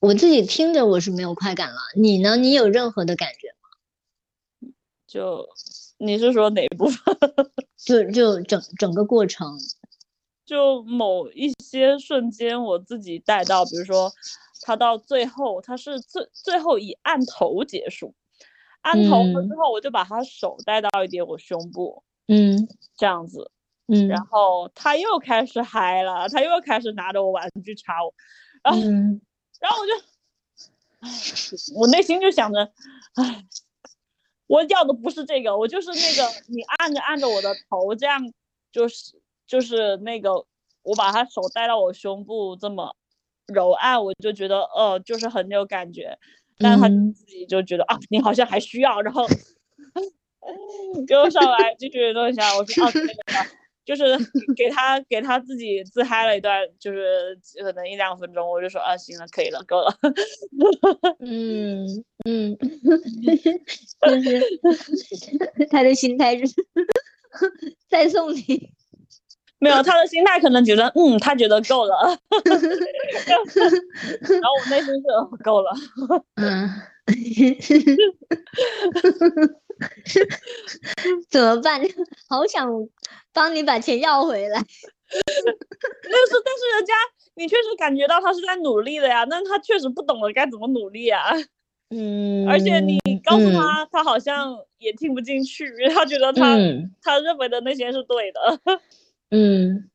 我自己听着我是没有快感了，你呢？你有任何的感觉吗？就你是说哪部分？就就整整个过程，就某一些瞬间我自己带到，比如说他到最后他是最最后以按头结束，按头了之后我就把他手带到一点我胸部，嗯，这样子，嗯，然后他又开始嗨了，他又开始拿着我玩具插我，然后。然后我就，唉，我内心就想着，唉，我要的不是这个，我就是那个你按着按着我的头，这样就是就是那个我把他手带到我胸部这么揉按，我就觉得呃就是很有感觉，但他自己就觉得啊你好像还需要，然后 给我上来继续弄一下，我说啊那个就是给他给他自己自嗨了一段，就是可能一两分钟，我就说啊，行了，可以了，够了。嗯嗯，就是 他的心态是 再送你。没有，他的心态可能觉得，嗯，他觉得够了，然后我内心是够了，嗯，怎么办？好想帮你把钱要回来，但是但是人家你确实感觉到他是在努力的呀，但他确实不懂得该怎么努力啊，嗯，而且你告诉他，他好像也听不进去，他觉得他他认为的那些是对的。嗯，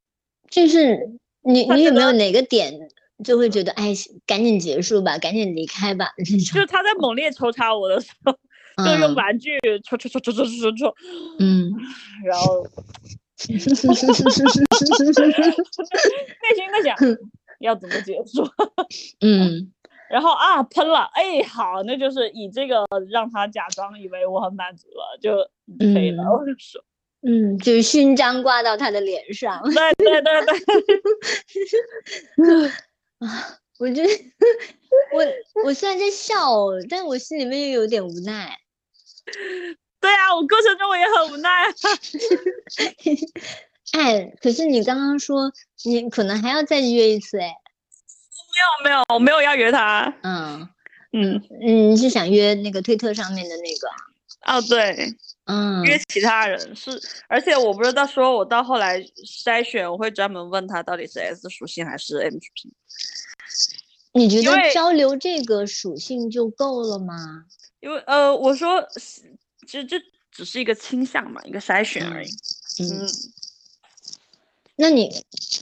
就是你，你有没有哪个点就会觉得，哎，赶紧结束吧，赶紧离开吧？就是他在猛烈抽插我的时候，就用玩具戳戳戳戳戳戳戳，嗯，然后 内心在想 要怎么结束，嗯，然后啊喷了，哎，好，那就是以这个让他假装以为我很满足了，就可以了，我就说。嗯，就是勋章挂到他的脸上。对对对对。啊，我觉得我我虽然在笑，但我心里面又有点无奈。对啊，我过程中我也很无奈。哎，可是你刚刚说你可能还要再约一次，哎。没有没有，我没有要约他。嗯嗯嗯，你是想约那个推特上面的那个？哦，对。嗯，约其他人是，而且我不是到说，我到后来筛选，我会专门问他到底是 S 属性还是 M 属性。你觉得交流这个属性就够了吗？因为呃，我说其实这只是一个倾向嘛，一个筛选而已。嗯，那你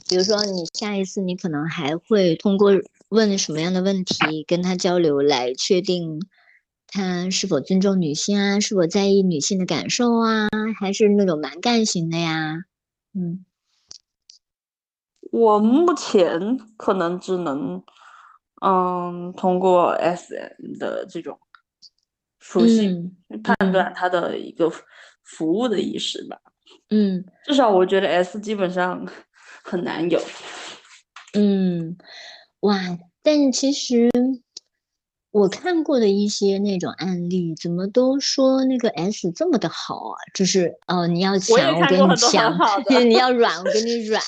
比如说你下一次你可能还会通过问什么样的问题跟他交流来确定。他是否尊重女性啊？是否在意女性的感受啊？还是那种蛮干型的呀？嗯，我目前可能只能，嗯，通过 S M 的这种属性判断他的一个服务的意识吧。嗯，至少我觉得 S 基本上很难有。嗯，哇，但其实。我看过的一些那种案例，怎么都说那个 S 这么的好啊？就是哦，你要强我给你强，你要软我给你软，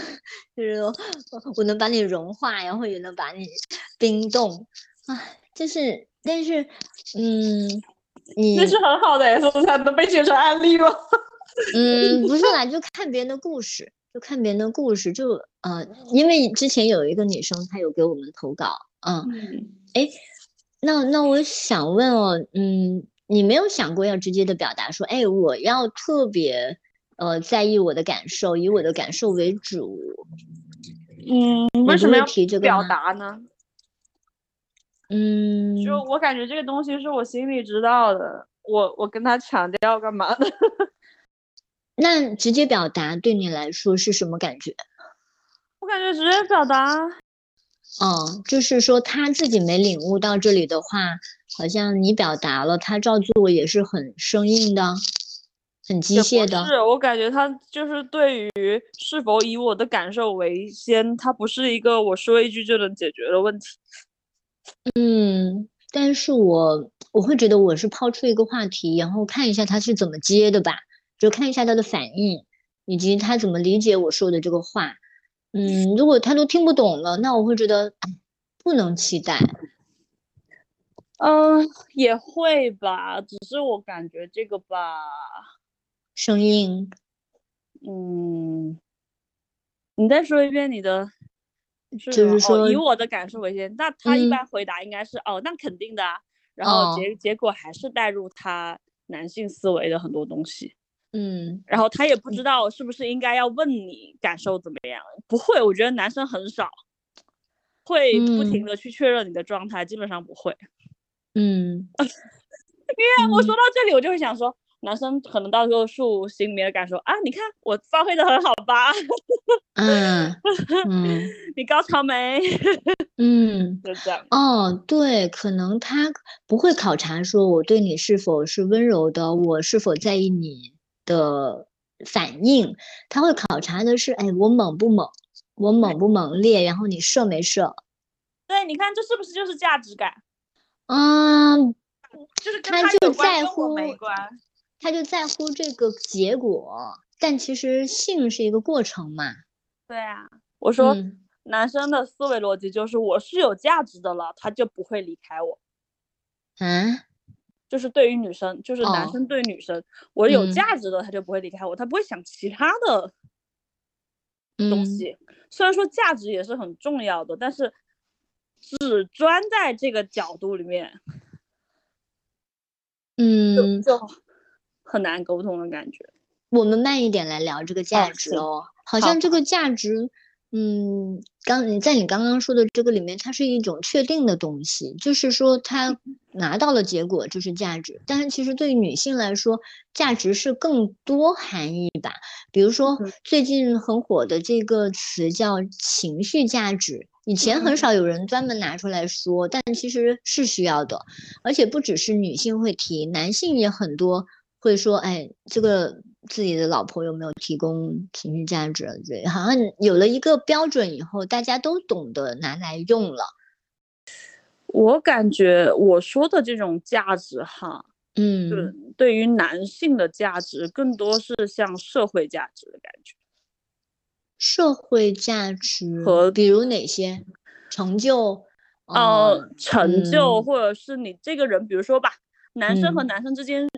就是我能把你融化，然后也能把你冰冻啊。就是，但是，嗯，你那是很好的 S 才能被写成案例吗？嗯，不是啦，就看别人的故事，就看别人的故事，就呃，因为之前有一个女生，她有给我们投稿，嗯，哎。那那我想问哦，嗯，你没有想过要直接的表达说，哎，我要特别呃在意我的感受，以我的感受为主。嗯，为什么要提这个表达呢？嗯，就我感觉这个东西是我心里知道的，我我跟他强调干嘛的？那直接表达对你来说是什么感觉？我感觉直接表达。哦，就是说他自己没领悟到这里的话，好像你表达了，他照做也是很生硬的，很机械的。是我感觉他就是对于是否以我的感受为先，他不是一个我说一句就能解决的问题。嗯，但是我我会觉得我是抛出一个话题，然后看一下他是怎么接的吧，就看一下他的反应，以及他怎么理解我说的这个话。嗯，如果他都听不懂了，那我会觉得不能期待。嗯，也会吧，只是我感觉这个吧，声音。嗯，你再说一遍你的，就是说以我的感受为先。那他一般回答应该是哦，那肯定的。然后结结果还是带入他男性思维的很多东西。嗯，然后他也不知道是不是应该要问你感受怎么样，不会，我觉得男生很少会不停的去确认你的状态，基本上不会。嗯，因为我说到这里，我就会想说，男生可能到时候树心里面的感受啊，你看我发挥的很好吧？嗯嗯，你高潮没？嗯，就这样。哦，对，可能他不会考察说我对你是否是温柔的，我是否在意你。的反应，他会考察的是，哎，我猛不猛，我猛不猛烈，然后你射没射？对，你看这是不是就是价值感？嗯，就是他就在乎没关，他就在乎这个结果，但其实性是一个过程嘛。对啊，我说男生的思维逻辑就是我是有价值的了，他就不会离开我。嗯，就是对于女生，就是男生对女生，我有价值的，他就不会离开我，他不会想其他的东西。虽然说价值也是很重要的，但是。只钻在这个角度里面，嗯，就很难沟通的感觉。我们慢一点来聊这个价值哦，好像这个价值，嗯，刚你在你刚刚说的这个里面，它是一种确定的东西，就是说它拿到了结果就是价值。但是其实对于女性来说，价值是更多含义吧。比如说最近很火的这个词叫情绪价值。以前很少有人专门拿出来说，但其实是需要的，而且不只是女性会提，男性也很多会说，哎，这个自己的老婆有没有提供情绪价值？对，好像有了一个标准以后，大家都懂得拿来用了。我感觉我说的这种价值哈，嗯，对，对于男性的价值更多是像社会价值的感觉。社会价值和比如哪些成就？呃，成就或者是你这个人，比如说吧，男生和男生之间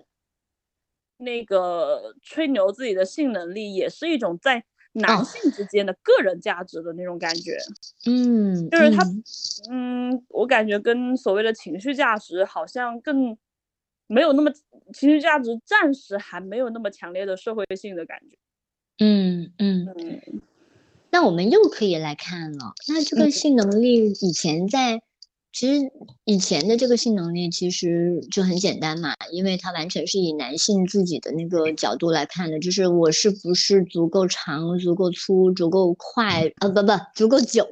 那个吹牛自己的性能力，也是一种在男性之间的个人价值的那种感觉。嗯，就是他，嗯，我感觉跟所谓的情绪价值好像更没有那么情绪价值，暂时还没有那么强烈的社会性的感觉。嗯嗯嗯。那我们又可以来看了，那这个性能力以前在，其实以前的这个性能力其实就很简单嘛，因为它完全是以男性自己的那个角度来看的，就是我是不是足够长、足够粗、足够快，啊，不不，足够久，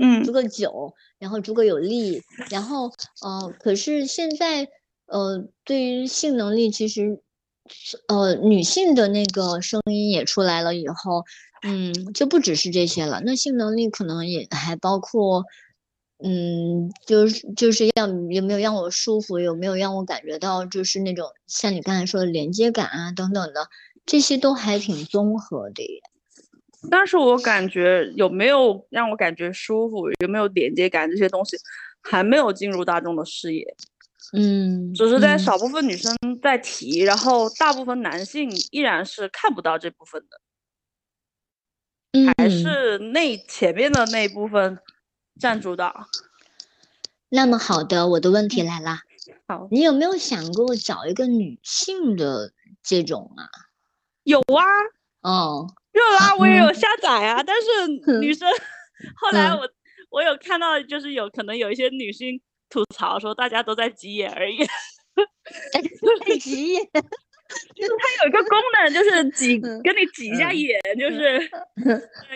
嗯，足够久，然后足够有力，然后，呃，可是现在，呃，对于性能力，其实，呃，女性的那个声音也出来了以后。嗯，就不只是这些了。那性能力可能也还包括，嗯，就是就是要有没有让我舒服，有没有让我感觉到就是那种像你刚才说的连接感啊等等的，这些都还挺综合的耶。但是我感觉有没有让我感觉舒服，有没有连接感这些东西，还没有进入大众的视野。嗯，只是在少部分女生在提，然后大部分男性依然是看不到这部分的。还是那前面的那部分占主导。那么好的，我的问题来了。好，你有没有想过找一个女性的这种啊？有啊。哦，热拉我也有 下载啊，但是女生 后来我我有看到，就是有可能有一些女性吐槽说，大家都在挤眼而已。在挤眼。就是它有一个功能，就是挤，跟你挤一下眼，就是，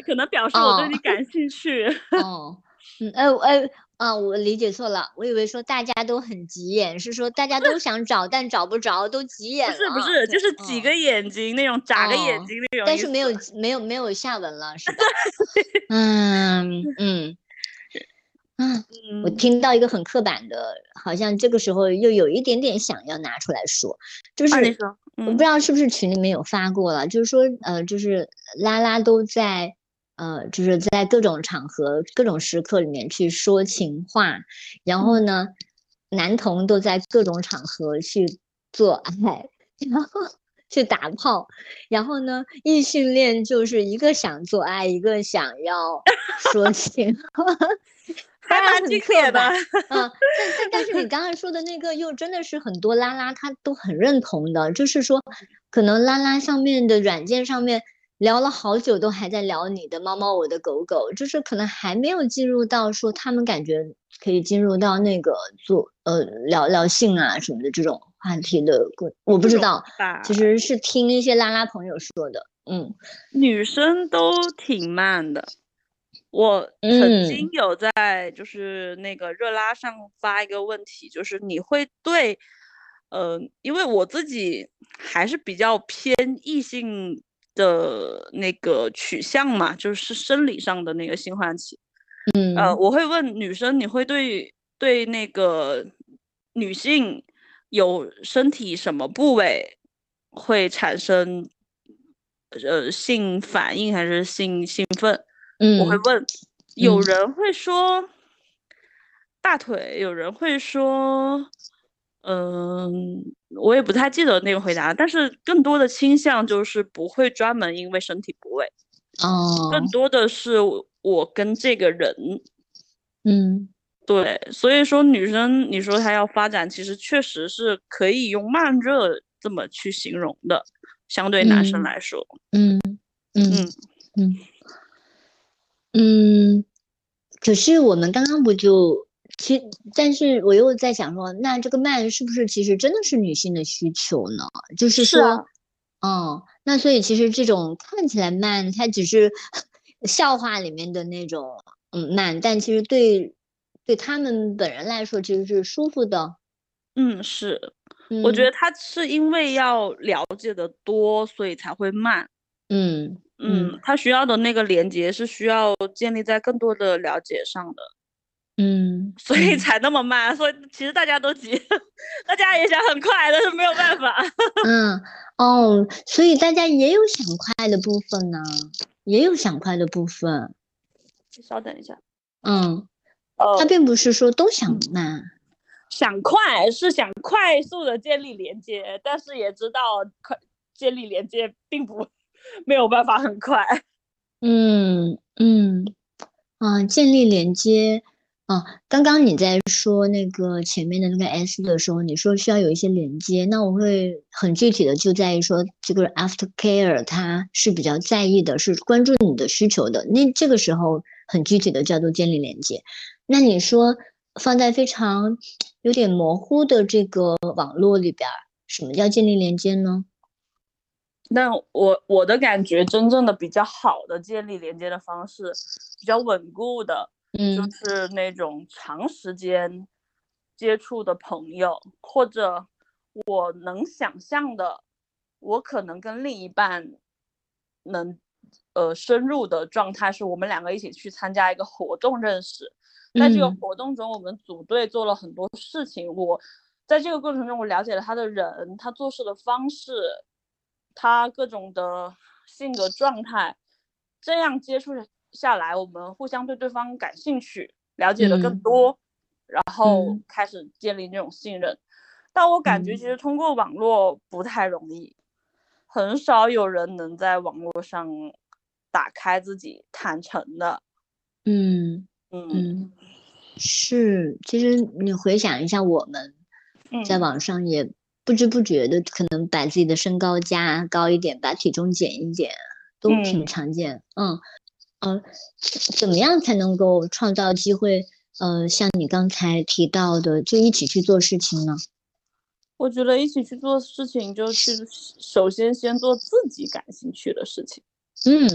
可能表示我对你感兴趣。哦，嗯，哎哎啊，我理解错了，我以为说大家都很急眼，是说大家都想找但找不着，都急眼了。不是不是，就是几个眼睛那种，眨个眼睛那种。但是没有没有没有下文了，是吧？嗯嗯。嗯，我听到一个很刻板的，好像这个时候又有一点点想要拿出来说，就是我不知道是不是群里面有发过了，就是说，呃，就是拉拉都在，呃，就是在各种场合、各种时刻里面去说情话，然后呢，男同都在各种场合去做爱，然后去打炮，然后呢，异性恋就是一个想做爱，一个想要说情。话。还蛮经典的，嗯，但但但是你刚才说的那个又真的是很多拉拉他都很认同的，就是说，可能拉拉上面的软件上面聊了好久，都还在聊你的猫猫，我的狗狗，就是可能还没有进入到说他们感觉可以进入到那个做呃聊聊性啊什么的这种话题的过，我不知道，其实是听一些拉拉朋友说的，嗯，女生都挺慢的。我曾经有在就是那个热拉上发一个问题，就是你会对，呃，因为我自己还是比较偏异性的那个取向嘛，就是生理上的那个性唤起。嗯呃，我会问女生，你会对对那个女性有身体什么部位会产生呃性反应还是性兴奋？嗯，我会问，有嗯人会说大腿，有人会说，嗯，我也不太记得那个回答，但是更多的倾向就是不会专门因为身体部位，哦，更。多的是我我跟这个人。嗯。对，所以说女生，你说她要发展，其实确实是可以用慢热这么去形容的，相对男生嗯来说，嗯嗯嗯。嗯。嗯，可是我们刚刚不就其，但是我又在想说，那这个慢是不是其实真的是女性的需求呢？就是是啊说，嗯，那所以其实这种看起来慢，它只是 笑话里面的那种嗯慢，但其实对对他们本人来说其实是舒服的。嗯，是，我觉嗯得他是因为要了解的多，所以才会慢。嗯嗯，他需要的那个连接是需要建立在更多的了解上的，嗯，嗯所以才那么慢。所以其实大家都急，大家也想很快，但是没有办法。嗯，哦，所以大家也有想快的部分呢，也有想快的部分。稍等一下，嗯，呃他并不是说都想嗯慢。想快是想快速的建立连接，但是也知道快建立连接并不没有办法很快。嗯嗯，啊，建立连接。啊，刚刚你在说那个前面的那个 S 的时候，你说需要有一些连接，那我会很具体的就在于说，这个 after care 它是比较在意的，是关注你的需求的，那这个时候很具体的叫做建立连接。那你说放在非常有点模糊的这个网络里边，什么叫建立连接呢？那我我的感觉，真正的比较好的建立连接的方式，比较稳固的，就嗯。是那种长时间接触的朋友，或者我能想象的，我可能跟另一半能呃深入的状态，是我们两个一起去参加一个活动认识，在这个嗯。活动中，我们组队做了很多事情，我在这个过程中，我了解了他的人，他做事的方式，他各种的性格状态，这样接触下来，我们互相对对方感兴趣，了解的更嗯多，然后嗯开始建立这种信任。但我感觉嗯其实通过网络不太容易，很少有人能在网络上打开自己坦诚的。嗯。嗯嗯，是，其实你回想一下，我们在嗯网上也不知不觉的可能把自己的身高加高一点，把体重减一减，都挺嗯常见。嗯，呃，怎么样才能够创造机会？呃，像你刚才提到的，就一起去做事情呢？我觉得一起去做事情，就是首先先做自己感兴趣的事情。嗯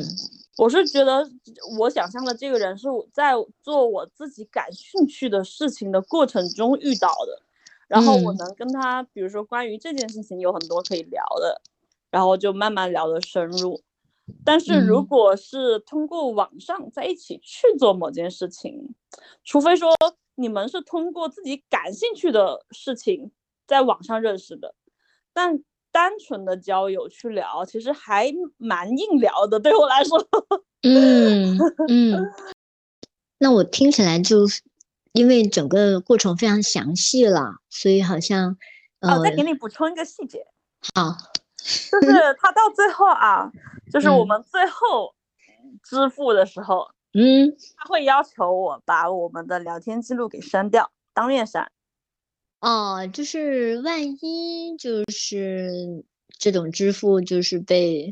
我是觉得我想象的这个人是我在做我自己感兴趣的事情的过程中遇到的，然后我嗯能跟他，比如说关于这件事情有很多可以聊的，然后就慢慢聊得深入。但是如嗯。果是通过网上在一起去做某件事情，除非说你们是通过自己感兴趣的事情在网上认识的，但单纯的交友去聊，其实还蛮硬聊的，对我来说。嗯 嗯，那我听起来就是因为整个过程非常详细了，所以好像哦，呃再给你补充一个细节，好，就是。他到最后啊，就是我嗯们最后支付的时候，嗯他会要求我把我们的聊天记录给删掉，当面删。哦，就是万一就是这种支付就是被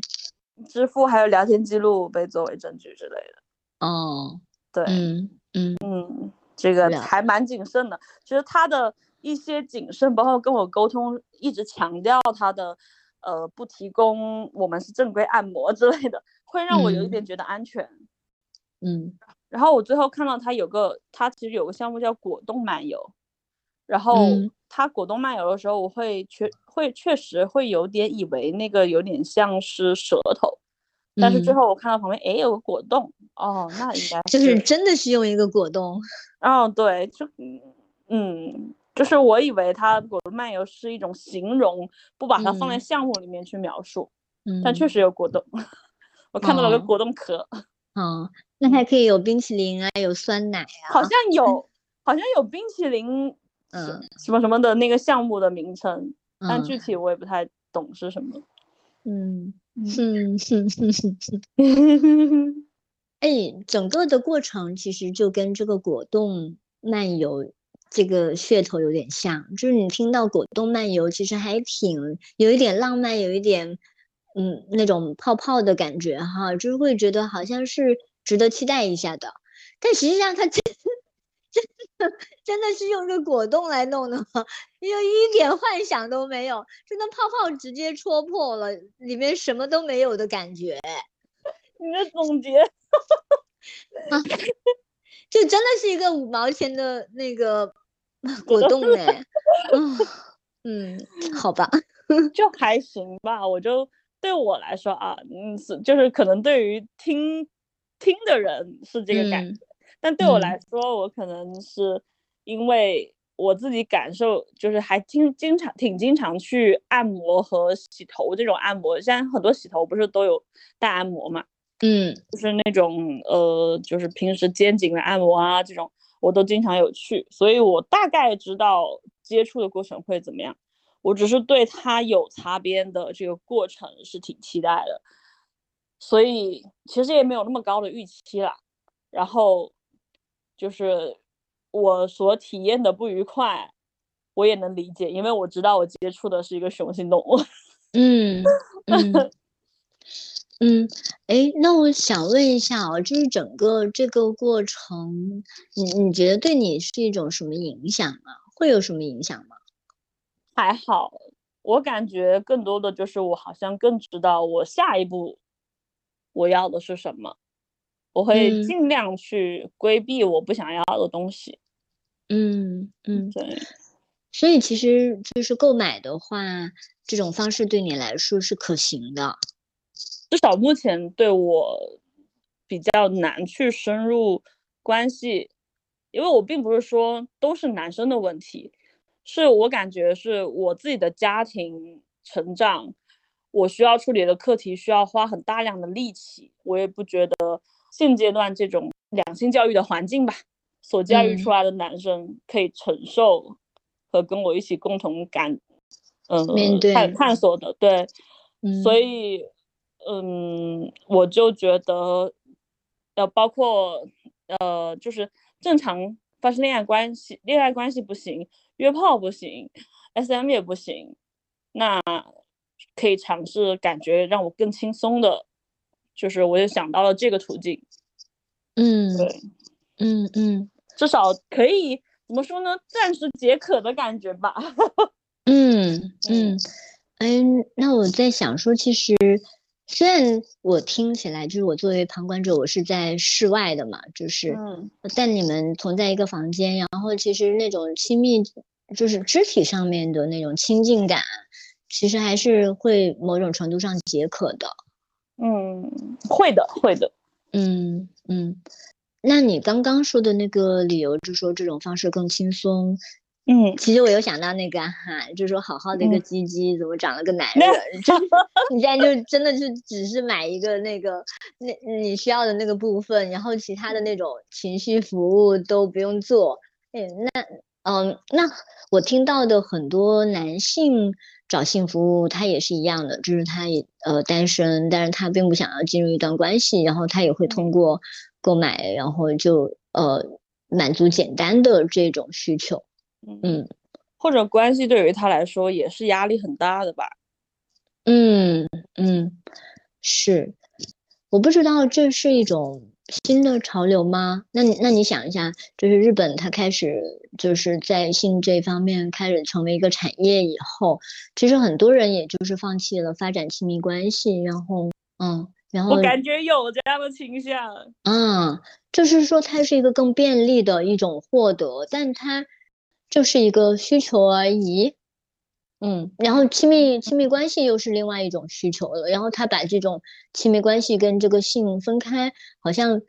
支付还有聊天记录被作为证据之类的。哦，对，嗯嗯嗯，这个还蛮谨慎的。其实他的一些谨慎，包括跟我沟通，一直强调他的呃不提供我们是正规按摩 之类的，会让我有一嗯点觉得安全。嗯然后我最后看到他有个，他其实有个项目叫果冻漫游，然后嗯他果冻漫游的时候，我会确会确实会有点以为那个有点像是舌头，但是最后我看到旁边，哎，有个果冻，哦，那应该就是真的是用一个果冻。哦，对，就嗯，就是我以为它果冻漫游是一种形容，不把它放在项目里面去描述。嗯，但确实有果冻，我看到了个果冻壳。哦，那还可以有冰淇淋啊，有酸奶啊，好像有，好像有冰淇淋，嗯，什么什么的那个项目的名称，但具体。我也不太懂是什么。嗯哼哼哼哼，哎，整个的过程其实就跟这个果冻漫游这个噱头有点像，就是你听到果冻漫游，其实还挺有一点浪漫，有一点嗯那种泡泡的感觉哈，就是会觉得好像是值得期待一下的，但实际上它真。真的真的是用个果冻来弄的吗？因为一点幻想都没有，真的泡泡直接戳破了，里面什么都没有的感觉。你的总结，啊，就真的是一个五毛钱的那个 果冻 哎。嗯 嗯，好吧，就还行吧。我就对我来说啊，嗯，是就是可能对于听听的人是这个感觉。但对我来说，我可能是因为我自己感受，就是还经经常挺经常去按摩和洗头这种按摩。现在很多洗头不是都有带按摩嘛？嗯，就是那种呃，就是平时肩颈的按摩啊，这种我都经常有去，所以我大概知道接触的过程会怎么样。我只是对它有擦边的这个过程是挺期待的，所以其实也没有那么高的预期啦。然后。就是我所体验的不愉快，我也能理解，因为我知道我接触的是一个雄性动物。嗯嗯嗯，哎，那我想问一下哦，就是整个这个过程，你你觉得对你是一种什么影响吗？会有什么影响吗？还好，我感觉更多的就是我好像更知道我下一步我要的是什么。我会尽量去规避我不想要的东西。嗯嗯，对。所以其实就是购买的话，这种方式对你来说是可行的。至少目前对我比较难去深入关系，因为我并不是说都是男生的问题，是我感觉是我自己的家庭成长，我需要处理的课题需要花很大量的力气，我也不觉得。现阶段这种两性教育的环境吧，所教育出来的男生可以承受和跟我一起共同感，嗯，探探索的，对，所以，嗯，我就觉得，呃，包括，呃，就是正常发生恋爱关系，恋爱关系不行，约炮不行，SM 也不行，那可以尝试感觉让我更轻松的。就是我就想到了这个途径，嗯，对，嗯嗯，至少可以怎么说呢？暂时解渴的感觉吧。嗯 嗯，嗯，那我在想说，其实虽然我听起来就是我作为旁观者，我是在室外的嘛，就是，嗯但你们同在一个房间，然后其实那种亲密，就是肢体上面的那种亲近感，其实还是会某种程度上解渴的。嗯，会的，会的。嗯嗯，那你刚刚说的那个理由，就说这种方式更轻松。嗯，其实我有想到那个哈，就是说好好的一个鸡鸡，怎么长了个男人？就你现在就真的就只是买一个那个那你需要的那个部分，然后其他的那种情绪服务都不用做。哎，那嗯，那我听到的很多男性。找性服务，他也是一样的，就是他也呃单身，但是他并不想要进入一段关系，然后他也会通过购买，然后就呃满足简单的这种需求，嗯，或者关系对于他来说也是压力很大的吧，嗯嗯，是，我不知道这是一种。新的潮流吗？那你那你想一下，就是日本它开始就是在性这方面开始成为一个产业以后，其实很多人也就是放弃了发展亲密关系，然后嗯，然后我感觉有这样的倾向，嗯，就是说它是一个更便利的一种获得，但它就是一个需求而已。嗯，然后亲密亲密关系又是另外一种需求了，然后他把这种亲密关系跟这个性分开，好像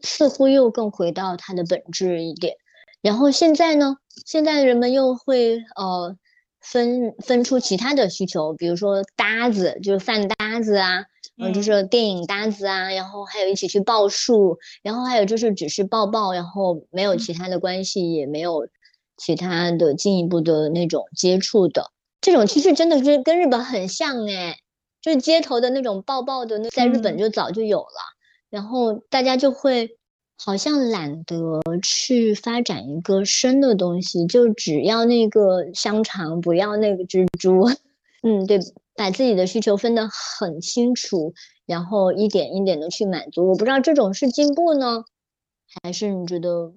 似乎又更回到它的本质一点。然后现在呢，现在人们又会呃分分出其他的需求，比如说搭子，就是饭搭子啊，嗯，就是电影搭子啊，然后还有一起去抱树，然后还有就是只是抱抱，然后没有其他的关系，也没有其他的进一步的那种接触的。这种其实真的是跟日本很像哎，就是街头的那种抱抱的，那在日本就早就有了，然后大家就会好像懒得去发展一个深的东西，就只要那个香肠，不要那个蜘蛛。嗯，对，把自己的需求分得很清楚，然后一点一点的去满足。我不知道这种是进步呢，还是你觉得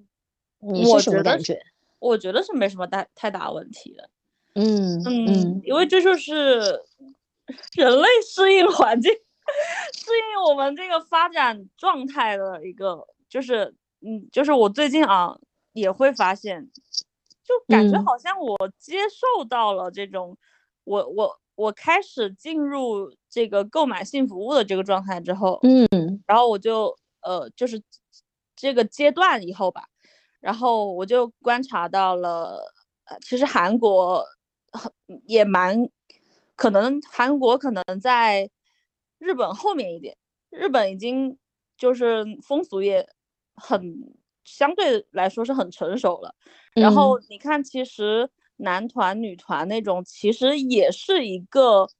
你是什么感觉？我觉得是没什么大太大问题的。嗯嗯，因为这就是人类适应环境、适应我们这个发展状态的一个，就是嗯，就是我最近啊也会发现，就感觉好像我接受到了这种，我我我开始进入这个购买性服务的这个状态之后，嗯，然后我就呃就是这个阶段以后吧，然后我就观察到了，呃，其实韩国。很也蛮可能，韩国可能在日本后面一点。日本已经就是风俗也很相对来说是很成熟了。然后你看，其实男团、女团那种其实也是一个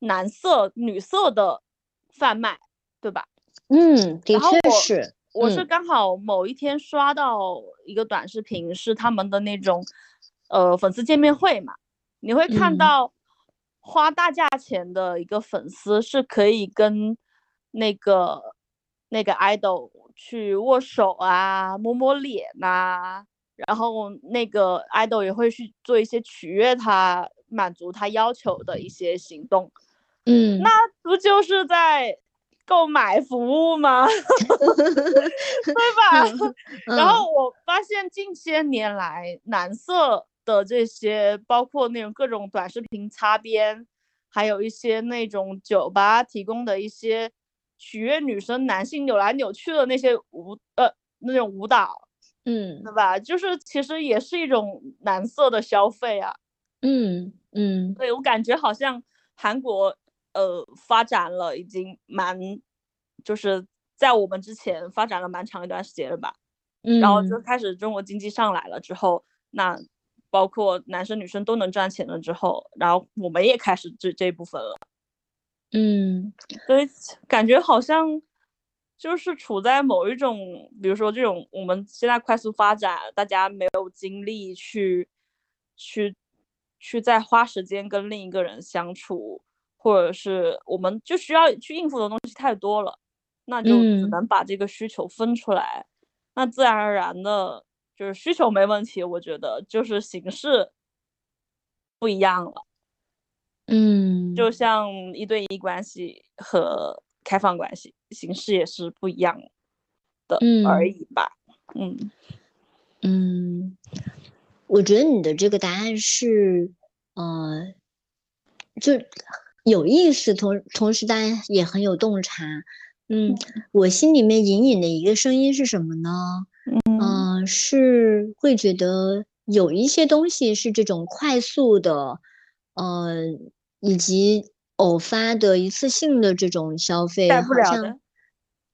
男色、女色的贩卖，对吧？嗯，的确是。我是刚好某一天刷到一个短视频，是他们的那种呃粉丝见面会嘛。你会看到花大价钱的一个粉丝是可以跟那个那个 idol 去握手啊，摸摸脸呐，然后那个 idol 也会去做一些取悦他、满足他要求的一些行动。嗯，那不就是在购买服务吗？对吧？然后我发现近些年来男色。的这些包括那种各种短视频擦边，还有一些那种酒吧提供的一些取悦女生男性扭来扭去的那些舞呃那种舞蹈，嗯，对吧？就是其实也是一种男色的消费啊，嗯嗯，对我感觉好像韩国呃发展了已经蛮就是在我们之前发展了蛮长一段时间了吧，嗯，然后就开始中国经济上来了之后，那。包括男生女生都能赚钱了之后，然后我们也开始这这一部分了，嗯，所以感觉好像就是处在某一种，比如说这种我们现在快速发展，大家没有精力去去去再花时间跟另一个人相处，或者是我们就需要去应付的东西太多了，那就只能把这个需求分出来，那自然而然的。就是需求没问题，我觉得就是形式不一样了。嗯，就像一对一关系和开放关系形式也是不一样的而已吧。嗯嗯，我觉得你的这个答案是，呃，就有意思，同同时当然也很有洞察。嗯，我心里面隐隐的一个声音是什么呢？嗯，是会觉得有一些东西是这种快速的，呃，以及偶发的一次性的这种消费，带不了的。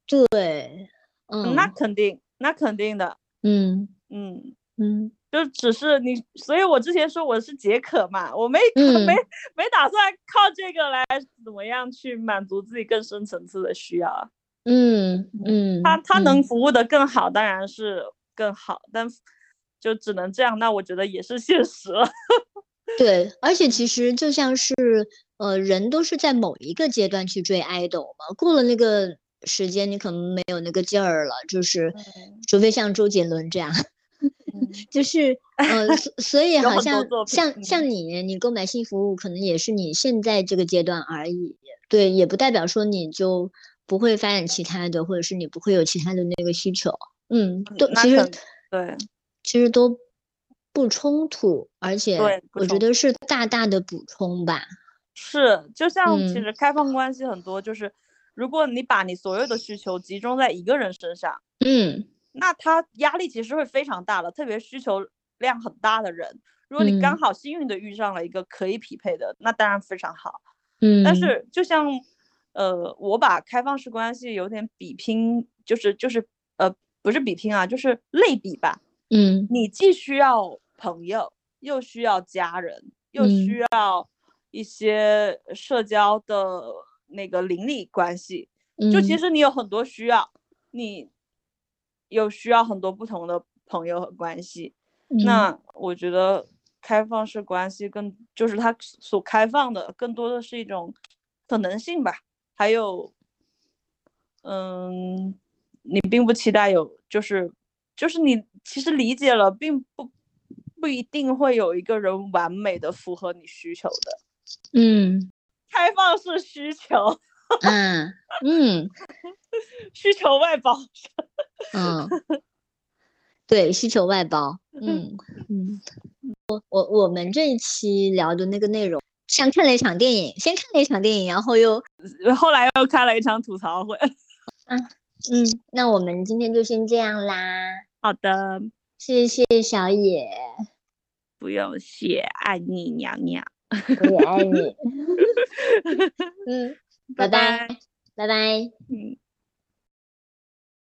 对，嗯，那肯定，那肯定的。嗯嗯嗯，就只是你，所以我之前说我是解渴嘛，我没 没没打算靠这个来怎么样去满足自己更深层次的需要。嗯嗯，他他能服务的更好，当然是更好，但就只能这样。那我觉得也是现实了。对，而且其实就像是呃，人都是在某一个阶段去追 idol 嘛，过了那个时间，你可能没有那个劲儿了。就是除非像周杰伦这样，就是呃，所以好像像像你，你购买新服务可能也是你现在这个阶段而已。对，也不代表说你就。不会发展其他的，或者是你不会有其他的那个需求，嗯，都其实对，其实都不冲突，而且我觉得是大大的补充吧。是，就像其嗯实开放关系很多，就是如果你把你所有的需求集中在一个人身上，嗯那他压力其实会非常大的，特别需求量很大的人。如果你刚嗯好幸运的遇上了一个可以匹配的，那当然非常好。嗯，但是就像，呃，我把开放式关系有点比拼，就是就是呃，不是比拼啊，就是类比吧。嗯你既需要朋友，又需要家人，又需要一些社交的那个邻里关系。嗯就其嗯实你有很多需要，你有需要很多不同的朋友和关系。嗯。那我觉得开放式关系更就是它所开放的更多的是一种可能性吧，还有，嗯，你并不期待有就是就是你其实理解了，并不不一定会有一个人完美的符合你需求的，嗯。开放式需求，嗯嗯 需求外包。嗯，对，需求外包。嗯嗯，我我我们这一期聊的那个内容，像看了一场电影，先看了一场电影，然后又后来又开了一场吐槽会。嗯嗯，那我们今天就先这样啦，好的，谢谢小野，不用谢，爱你娘娘，我也爱你。嗯，拜拜拜，拜拜。嗯。